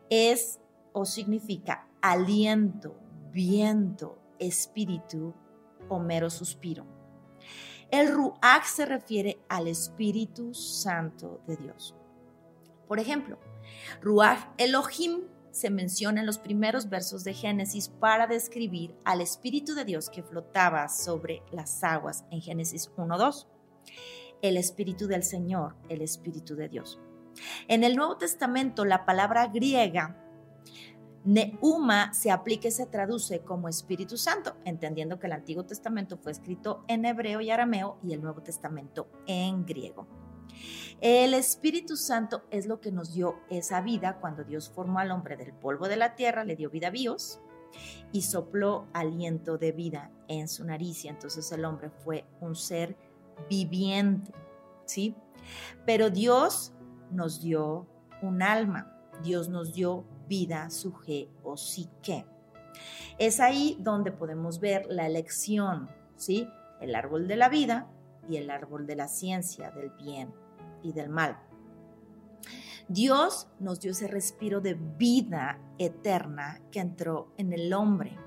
es o significa aliento, viento, espíritu o mero suspiro. El ruach se refiere al Espíritu Santo de Dios. Por ejemplo, ruach Elohim se menciona en los primeros versos de Génesis para describir al Espíritu de Dios que flotaba sobre las aguas en Génesis 1.2. El Espíritu del Señor, el Espíritu de Dios. En el Nuevo Testamento la palabra griega Neuma se aplica y se traduce como Espíritu Santo, entendiendo que el Antiguo Testamento fue escrito en hebreo y arameo y el Nuevo Testamento en griego. El Espíritu Santo es lo que nos dio esa vida cuando Dios formó al hombre del polvo de la tierra, le dio vida a bios y sopló aliento de vida en su nariz y entonces el hombre fue un ser viviente, ¿sí? Pero Dios nos dio un alma, Dios nos dio vida, su ge o psique. Es ahí donde podemos ver la elección, ¿sí? El árbol de la vida y el árbol de la ciencia, del bien y del mal. Dios nos dio ese respiro de vida eterna que entró en el hombre.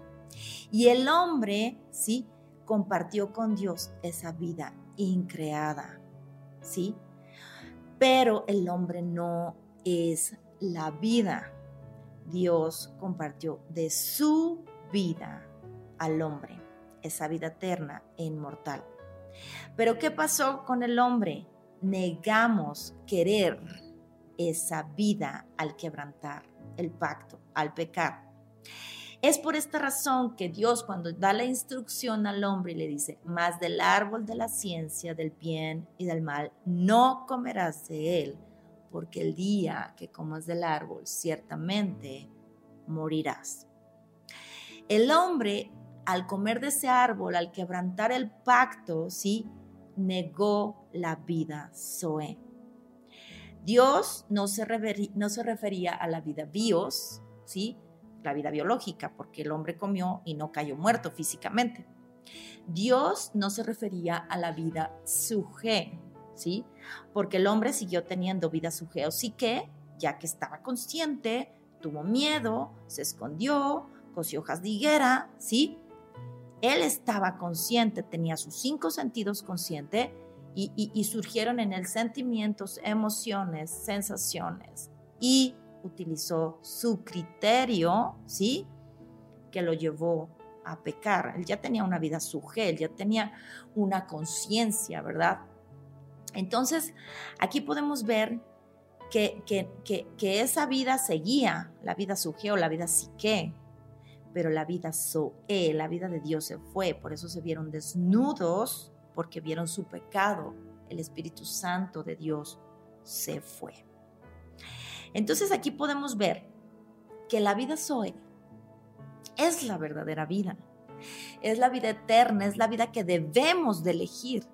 Y el hombre, ¿sí? Compartió con Dios esa vida increada, ¿sí? Pero el hombre no es la vida. Dios compartió de su vida al hombre, esa vida eterna e inmortal. Pero ¿qué pasó con el hombre? negamos querer esa vida al quebrantar el pacto, al pecar. Es por esta razón que Dios cuando da la instrucción al hombre y le dice, más del árbol de la ciencia del bien y del mal, no comerás de él, porque el día que comas del árbol ciertamente morirás. El hombre al comer de ese árbol, al quebrantar el pacto, ¿sí? negó la vida Zoe. Dios no se, no se refería a la vida bios, ¿sí? La vida biológica, porque el hombre comió y no cayó muerto físicamente. Dios no se refería a la vida suje, ¿sí? Porque el hombre siguió teniendo vida suje o que ya que estaba consciente, tuvo miedo, se escondió, cosió hojas de higuera, ¿sí? Él estaba consciente, tenía sus cinco sentidos conscientes y, surgieron en él sentimientos, emociones, sensaciones y utilizó su criterio, ¿sí? Que lo llevó a pecar. Él ya tenía una vida suje, él ya tenía una conciencia, ¿verdad? Entonces, aquí podemos ver que, que, esa vida seguía, la vida suje o la vida psique, pero la vida Zoe, la vida de Dios se fue, por eso se vieron desnudos, porque vieron su pecado, el Espíritu Santo de Dios se fue. Entonces aquí podemos ver que la vida Zoe es la verdadera vida, es la vida eterna, es la vida que debemos de elegir.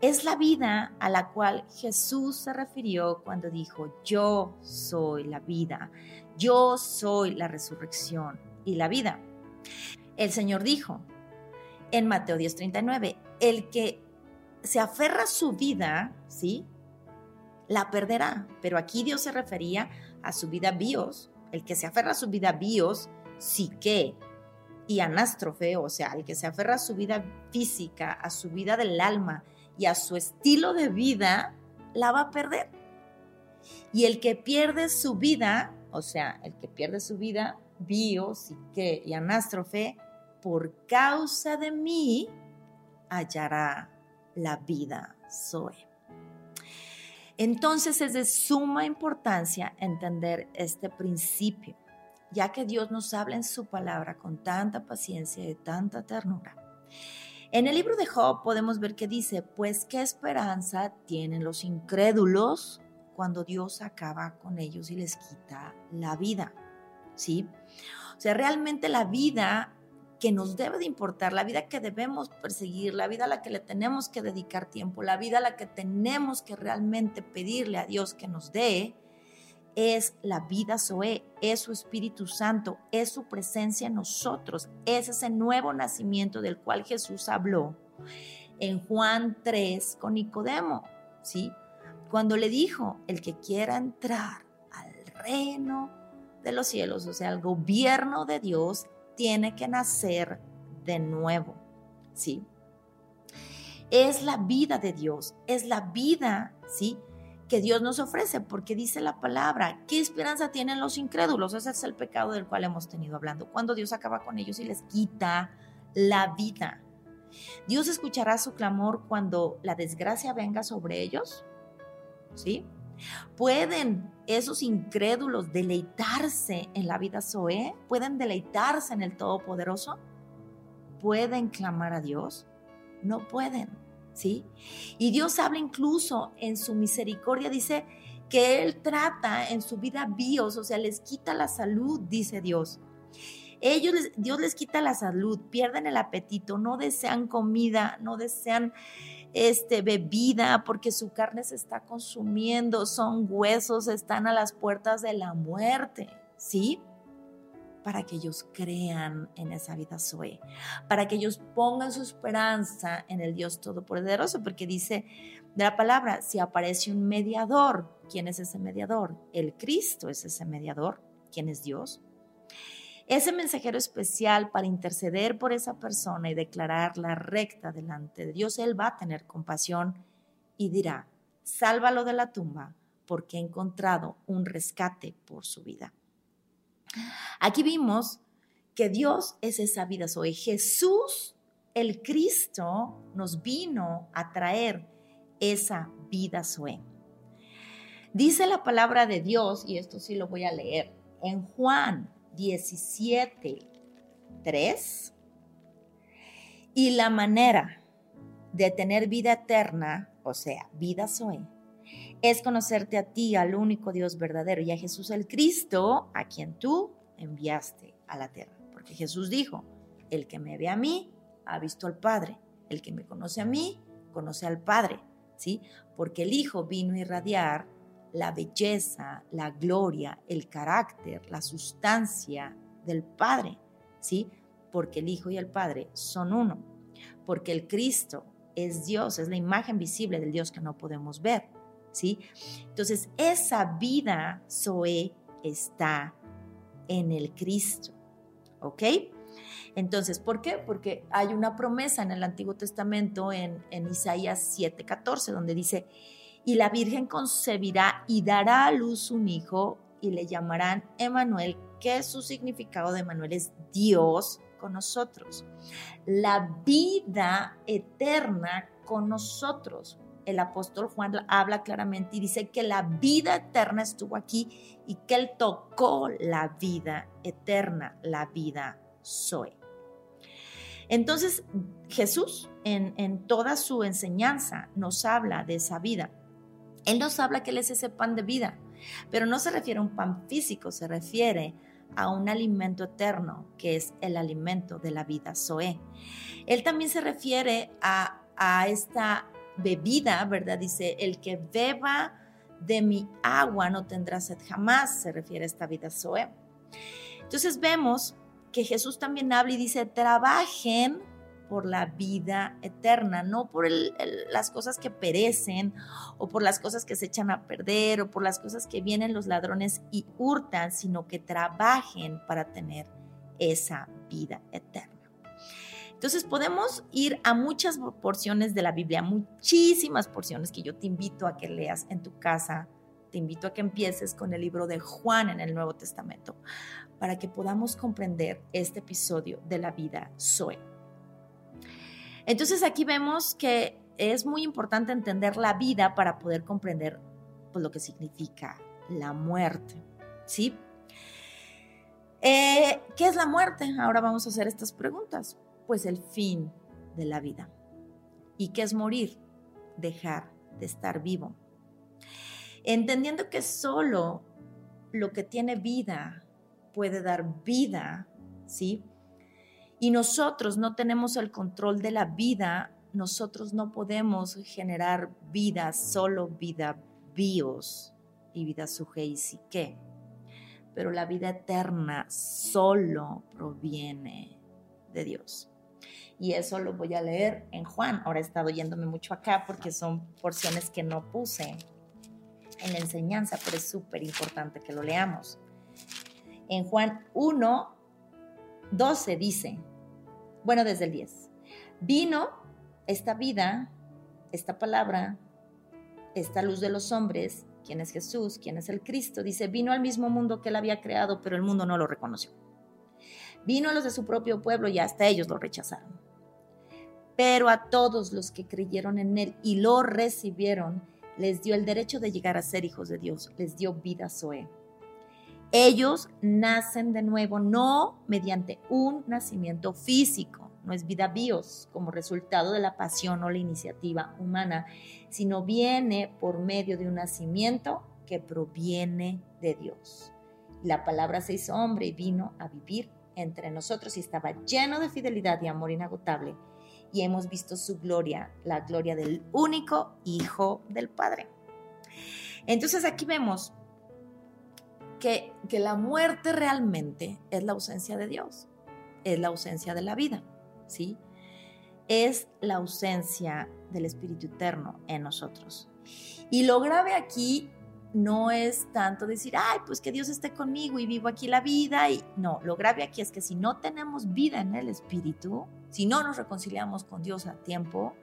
Es la vida a la cual Jesús se refirió cuando dijo, yo soy la vida, yo soy la resurrección y la vida. El Señor dijo en Mateo 10:39, el que se aferra a su vida, ¿sí? La perderá. Pero aquí Dios se refería a su vida bios. El que se aferra a su vida bios, sí que. Y anástrofe, o sea, el que se aferra a su vida física, a su vida del alma y a su estilo de vida, la va a perder. Y el que pierde su vida, o sea, el que pierde su vida, bio, psique y anástrofe, por causa de mí hallará la vida Zoe. Entonces es de suma importancia entender este principio, ya que Dios nos habla en su palabra con tanta paciencia y tanta ternura. En el libro de Job podemos ver que dice, pues qué esperanza tienen los incrédulos cuando Dios acaba con ellos y les quita la vida. ¿sí? O sea, realmente la vida que nos debe de importar, la vida que debemos perseguir, la vida a la que le tenemos que dedicar tiempo, la vida a la que tenemos que realmente pedirle a Dios que nos dé, es la vida Zoe, es su Espíritu Santo, es su presencia en nosotros, es ese nuevo nacimiento del cual Jesús habló en Juan 3 con Nicodemo, ¿sí? Cuando le dijo, el que quiera entrar al reino de los cielos, o sea, el gobierno de Dios tiene que nacer de nuevo, ¿sí? Es la vida de Dios, es la vida, ¿sí? que Dios nos ofrece, porque dice la palabra, ¿qué esperanza tienen los incrédulos? Ese es el pecado del cual hemos tenido hablando, cuando Dios acaba con ellos y les quita la vida. Dios escuchará su clamor cuando la desgracia venga sobre ellos, ¿sí? ¿Pueden esos incrédulos deleitarse en la vida Zoe? ¿Pueden deleitarse en el Todopoderoso? ¿Pueden clamar a Dios? No pueden. ¿sí? Y Dios habla incluso en su misericordia, dice que Él trata en su vida bios, o sea, les quita la salud, dice Dios. Ellos, Dios les quita la salud, pierden el apetito, no desean comida, no desean este, bebida porque su carne se está consumiendo, son huesos, están a las puertas de la muerte, ¿sí? para que ellos crean en esa vida Zoe, para que ellos pongan su esperanza en el Dios Todopoderoso, porque dice de la palabra, si aparece un mediador, ¿quién es ese mediador? El Cristo es ese mediador, ¿quién es Dios? Ese mensajero especial para interceder por esa persona y declararla recta delante de Dios, Él va a tener compasión y dirá, sálvalo de la tumba porque ha encontrado un rescate por su vida. Aquí vimos que Dios es esa vida Zoe. Jesús, el Cristo, nos vino a traer esa vida Zoe. Dice la palabra de Dios, y esto sí lo voy a leer, en Juan 17, 3, y la manera de tener vida eterna, o sea, vida Zoe, es conocerte a ti, al único Dios verdadero, y a Jesús el Cristo, a quien tú enviaste a la tierra. Porque Jesús dijo, el que me ve a mí, ha visto al Padre. El que me conoce a mí, conoce al Padre. ¿Sí? Porque el Hijo vino a irradiar la belleza, la gloria, el carácter, la sustancia del Padre. ¿Sí? Porque el Hijo y el Padre son uno. Porque el Cristo es Dios, es la imagen visible del Dios que no podemos ver. ¿sí? Entonces, esa vida, Zoe, está en el Cristo, ¿ok? Entonces, ¿por qué? Porque hay una promesa en el Antiguo Testamento, en, en Isaías 7:14, donde dice, y la Virgen concebirá y dará a luz un hijo y le llamarán Emanuel, que su significado de Emanuel es Dios con nosotros. La vida eterna con nosotros el apóstol Juan habla claramente y dice que la vida eterna estuvo aquí y que él tocó la vida eterna, la vida soy. Entonces Jesús en, en toda su enseñanza nos habla de esa vida. Él nos habla que Él es ese pan de vida, pero no se refiere a un pan físico, se refiere a un alimento eterno, que es el alimento de la vida Zoe. Él también se refiere a, a esta bebida, ¿verdad? Dice, el que beba de mi agua no tendrá sed jamás, se refiere a esta vida Zoe. Entonces vemos que Jesús también habla y dice, trabajen por la vida eterna, no por las cosas que perecen o por las cosas que se echan a perder o por las cosas que vienen los ladrones y hurtan, sino que trabajen para tener esa vida eterna. Entonces podemos ir a muchas porciones de la Biblia, muchísimas porciones que yo te invito a que leas en tu casa. Te invito a que empieces con el libro de Juan en el Nuevo Testamento para que podamos comprender este episodio de la vida Zoe. Entonces aquí vemos que es muy importante entender la vida para poder comprender pues, lo que significa la muerte. ¿Sí? Eh, ¿Qué es la muerte? Ahora vamos a hacer estas preguntas pues el fin de la vida. ¿Y qué es morir? Dejar de estar vivo. Entendiendo que solo lo que tiene vida puede dar vida, ¿sí? Y nosotros no tenemos el control de la vida, nosotros no podemos generar vida, solo vida bios y vida suje y psique. Pero la vida eterna solo proviene de Dios y eso lo voy a leer en Juan. Ahora he estado yéndome mucho acá porque son porciones que no puse en la enseñanza, pero es súper importante que lo leamos. En Juan 1, 12 dice, bueno, desde el 10, vino esta vida, esta palabra, esta luz de los hombres, quién es Jesús, quién es el Cristo, dice, vino al mismo mundo que él había creado, pero el mundo no lo reconoció. Vino a los de su propio pueblo y hasta ellos lo rechazaron. Pero a todos los que creyeron en él y lo recibieron, les dio el derecho de llegar a ser hijos de Dios, les dio vida Zoe. Ellos nacen de nuevo no mediante un nacimiento físico, no es vida bios como resultado de la pasión o la iniciativa humana, sino viene por medio de un nacimiento que proviene de Dios. La palabra se hizo hombre y vino a vivir entre nosotros y estaba lleno de fidelidad y amor inagotable. Y hemos visto su gloria, la gloria del único Hijo del Padre. Entonces aquí vemos que, la muerte realmente es la ausencia de Dios, es la ausencia de la vida. ¿sí? Es la ausencia del Espíritu Eterno en nosotros. Y lo grave aquí no es tanto decir, ay, pues que Dios esté conmigo y vivo aquí la vida. Y no, lo grave aquí es que si no tenemos vida en el Espíritu, si no nos reconciliamos con Dios a tiempo,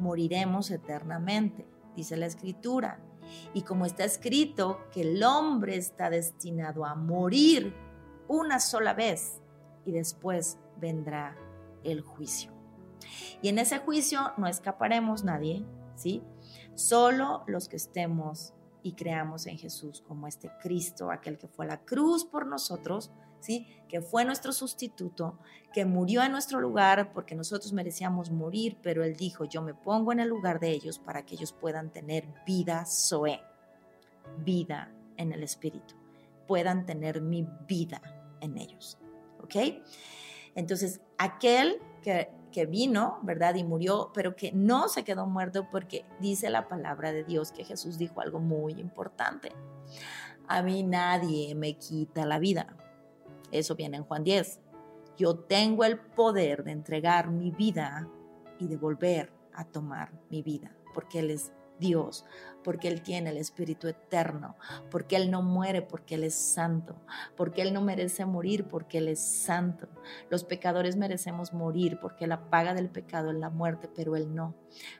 moriremos eternamente, dice la Escritura. Y como está escrito que el hombre está destinado a morir una sola vez y después vendrá el juicio. Y en ese juicio no escaparemos nadie, ¿sí? Solo los que estemos y creamos en Jesús como este Cristo, aquel que fue a la cruz por nosotros, ¿sí? Que fue nuestro sustituto, que murió en nuestro lugar porque nosotros merecíamos morir, pero Él dijo, yo me pongo en el lugar de ellos para que ellos puedan tener vida Zoe, vida en el Espíritu, puedan tener mi vida en ellos, ¿ok? Entonces, aquel que, vino, ¿verdad? Y murió, pero que no se quedó muerto porque dice la palabra de Dios que Jesús dijo algo muy importante. A mí nadie me quita la vida. Eso viene en Juan 10. Yo tengo el poder de entregar mi vida y de volver a tomar mi vida, porque Él es Dios, porque Él tiene el Espíritu eterno, porque Él no muere, porque Él es santo, porque Él no merece morir, porque Él es santo. Los pecadores merecemos morir, porque la paga del pecado es la muerte, pero Él no.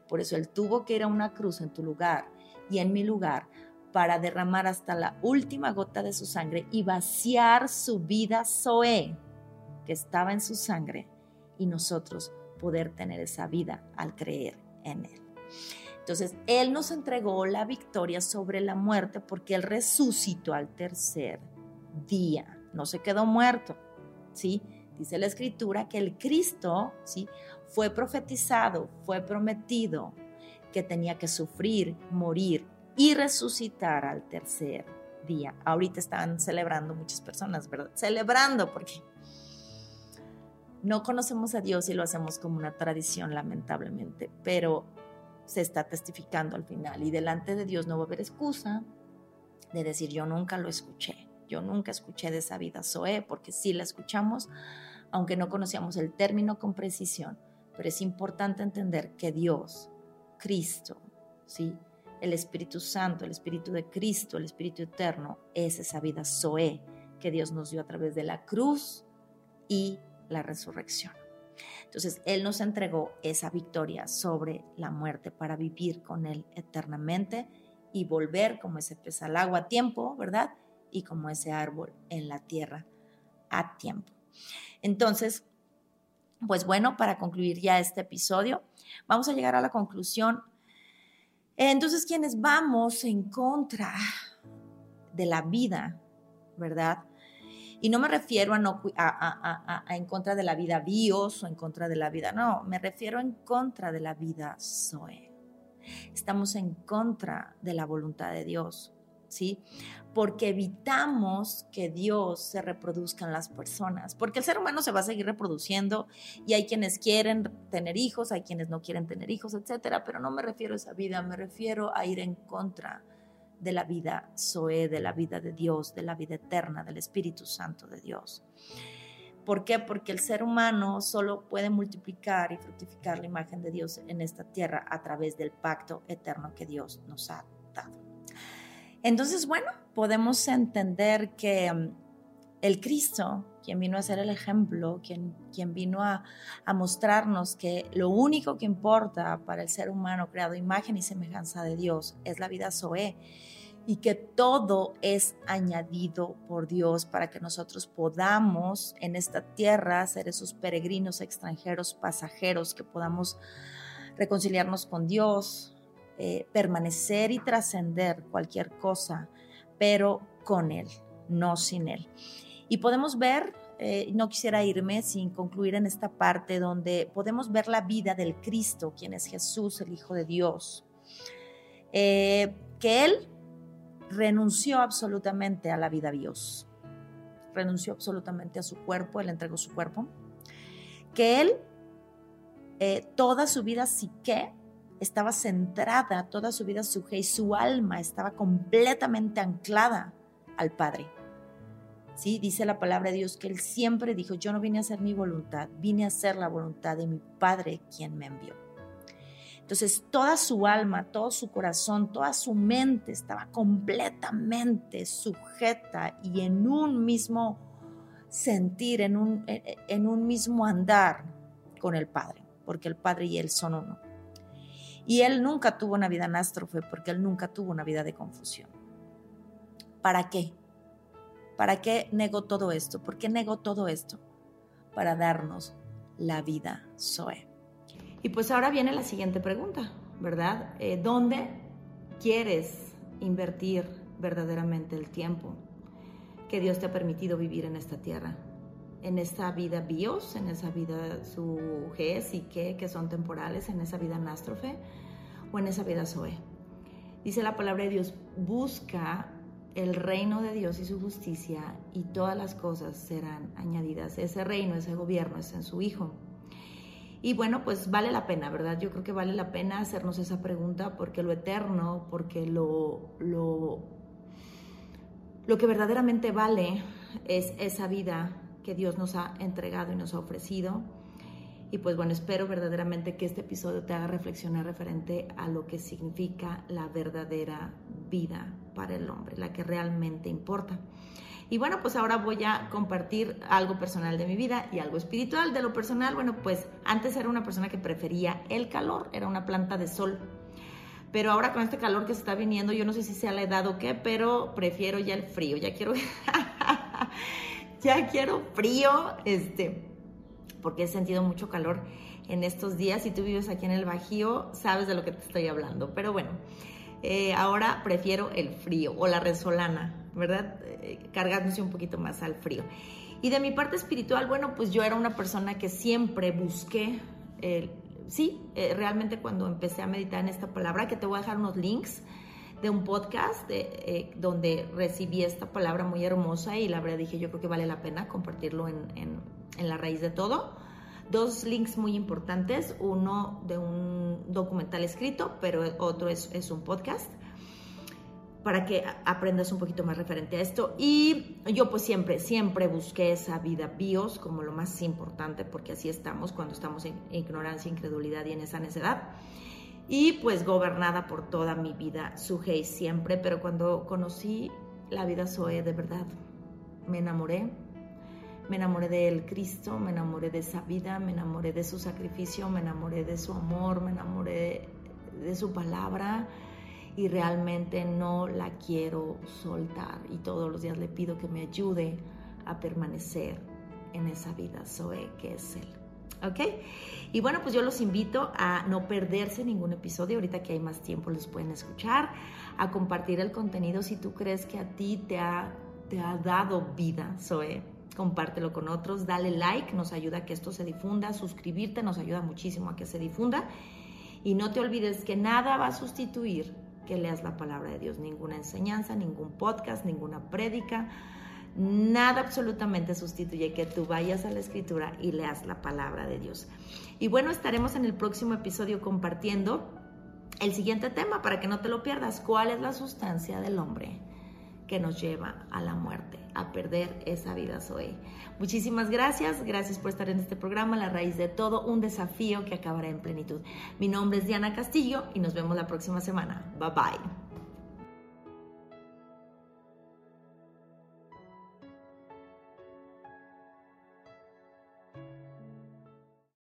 Por eso Él tuvo que ir a una cruz en tu lugar y en mi lugar para derramar hasta la última gota de su sangre y vaciar su vida Zoe, que estaba en su sangre, y nosotros poder tener esa vida al creer en Él. Entonces, Él nos entregó la victoria sobre la muerte porque Él resucitó al tercer día, no se quedó muerto, ¿sí? Dice la escritura que el Cristo, ¿sí? Fue profetizado, fue prometido que tenía que sufrir, morir y resucitar al tercer día. Ahorita están celebrando muchas personas, ¿verdad? Celebrando porque no conocemos a Dios y lo hacemos como una tradición, lamentablemente, pero se está testificando al final y delante de Dios no va a haber excusa de decir yo nunca lo escuché, yo nunca escuché de esa vida Zoe, porque sí la escuchamos, aunque no conocíamos el término con precisión, pero es importante entender que Dios, Cristo, ¿sí? El Espíritu Santo, el Espíritu de Cristo, el Espíritu Eterno, es esa vida Zoe que Dios nos dio a través de la cruz y la resurrección. Entonces, Él nos entregó esa victoria sobre la muerte para vivir con Él eternamente y volver como ese pez al agua a tiempo, ¿verdad? Y como ese árbol en la tierra a tiempo. Entonces, pues bueno, para concluir ya este episodio, vamos a llegar a la conclusión. Entonces, quienes vamos en contra de la vida, ¿verdad? Y no me refiero a, no, a, en contra de la vida bios o en contra de la vida, no, me refiero en contra de la vida Zoe. Estamos en contra de la voluntad de Dios, ¿sí? Porque evitamos que Dios se reproduzca en las personas, porque el ser humano se va a seguir reproduciendo y hay quienes quieren tener hijos, hay quienes no quieren tener hijos, etcétera, pero no me refiero a esa vida, me refiero a ir en contra de la vida Zoe, de la vida de Dios, de la vida eterna, del Espíritu Santo de Dios. ¿Por qué? Porque el ser humano solo puede multiplicar y fructificar la imagen de Dios en esta tierra a través del pacto eterno que Dios nos ha dado. Entonces, bueno, podemos entender que mm, el Cristo, quien vino a ser el ejemplo, quien, quien vino a, a, mostrarnos que lo único que importa para el ser humano creado imagen y semejanza de Dios es la vida Zoe y que todo es añadido por Dios para que nosotros podamos en esta tierra ser esos peregrinos extranjeros, pasajeros, que podamos reconciliarnos con Dios, eh, permanecer y trascender cualquier cosa, pero con Él, no sin Él. Y podemos ver, eh, no quisiera irme sin concluir en esta parte donde podemos ver la vida del Cristo, quien es Jesús, el Hijo de Dios. Eh, que Él renunció absolutamente a la vida Dios, renunció absolutamente a su cuerpo, Él entregó su cuerpo, que Él toda su vida psique estaba centrada, toda su vida su y su alma estaba completamente anclada al Padre. ¿Sí? Dice la palabra de Dios que Él siempre dijo, yo no vine a hacer mi voluntad, vine a hacer la voluntad de mi Padre quien me envió. Entonces toda su alma, todo su corazón, toda su mente estaba completamente sujeta y en un mismo sentir, en un, en un mismo andar con el Padre, porque el Padre y Él son uno. Y Él nunca tuvo una vida anástrofe porque Él nunca tuvo una vida de confusión. ¿Para qué? ¿Para qué negó todo esto? ¿Por qué negó todo esto? Para darnos la vida Zoe. Y pues ahora viene la siguiente pregunta, ¿verdad? Eh, ¿Dónde quieres invertir verdaderamente el tiempo que Dios te ha permitido vivir en esta tierra? En esta vida bios, en esa vida su y que, que son temporales, en esa vida anástrofe o en esa vida zoe. Dice la palabra de Dios, busca el reino de Dios y su justicia y todas las cosas serán añadidas. Ese reino, ese gobierno es en su Hijo. Y bueno, pues vale la pena, ¿verdad? Yo creo que vale la pena hacernos esa pregunta porque lo eterno, porque lo, lo, lo que verdaderamente vale es esa vida que Dios nos ha entregado y nos ha ofrecido. Y pues bueno, espero verdaderamente que este episodio te haga reflexionar referente a lo que significa la verdadera vida para el hombre, la que realmente importa. Y bueno, pues ahora voy a compartir algo personal de mi vida y algo espiritual. De lo personal, bueno, pues antes era una persona que prefería el calor, era una planta de sol. Pero ahora con este calor que se está viniendo, yo no sé si sea la edad o qué, pero prefiero ya el frío. Ya quiero, ya quiero frío, este, porque he sentido mucho calor en estos días. Si tú vives aquí en el Bajío, sabes de lo que te estoy hablando. Pero bueno, eh, ahora prefiero el frío o la resolana, ¿verdad? Eh, cargándose un poquito más al frío. Y de mi parte espiritual, bueno, pues yo era una persona que siempre busqué, sí, eh, realmente cuando empecé a meditar en esta palabra, que te voy a dejar unos links de un podcast de, donde recibí esta palabra muy hermosa y la verdad dije, yo creo que vale la pena compartirlo en, en la raíz de todo dos links muy importantes, uno de un documental escrito, pero otro es, es un podcast para que aprendas un poquito más referente a esto. Y yo pues siempre, siempre busqué esa vida bios como lo más importante, porque así estamos cuando estamos en ignorancia, incredulidad y en esa necedad. Y pues gobernada por toda mi vida, y siempre, pero cuando conocí la vida Zoe, de verdad, me enamoré. Me enamoré del Cristo, me enamoré de esa vida, me enamoré de su sacrificio, me enamoré de su amor, me enamoré de su palabra y realmente no la quiero soltar y todos los días le pido que me ayude a permanecer en esa vida Zoe que es Él. ¿Ok? Y bueno, pues yo los invito a no perderse ningún episodio, ahorita que hay más tiempo los pueden escuchar, a compartir el contenido si tú crees que a ti te ha, te ha dado vida, Zoe. Compártelo con otros, dale like, nos ayuda a que esto se difunda, suscribirte nos ayuda muchísimo a que se difunda. Y no te olvides que nada va a sustituir que leas la palabra de Dios, ninguna enseñanza, ningún podcast, ninguna prédica, nada absolutamente sustituye que tú vayas a la escritura y leas la palabra de Dios. Y bueno, estaremos en el próximo episodio compartiendo el siguiente tema para que no te lo pierdas. ¿Cuál es la sustancia del hombre que nos lleva a la muerte, a perder esa vida hoy? Muchísimas gracias, gracias por estar en este programa, La Raíz de Todo, un desafío que acabará en plenitud. Mi nombre es Diana Castillo y nos vemos la próxima semana. Bye bye.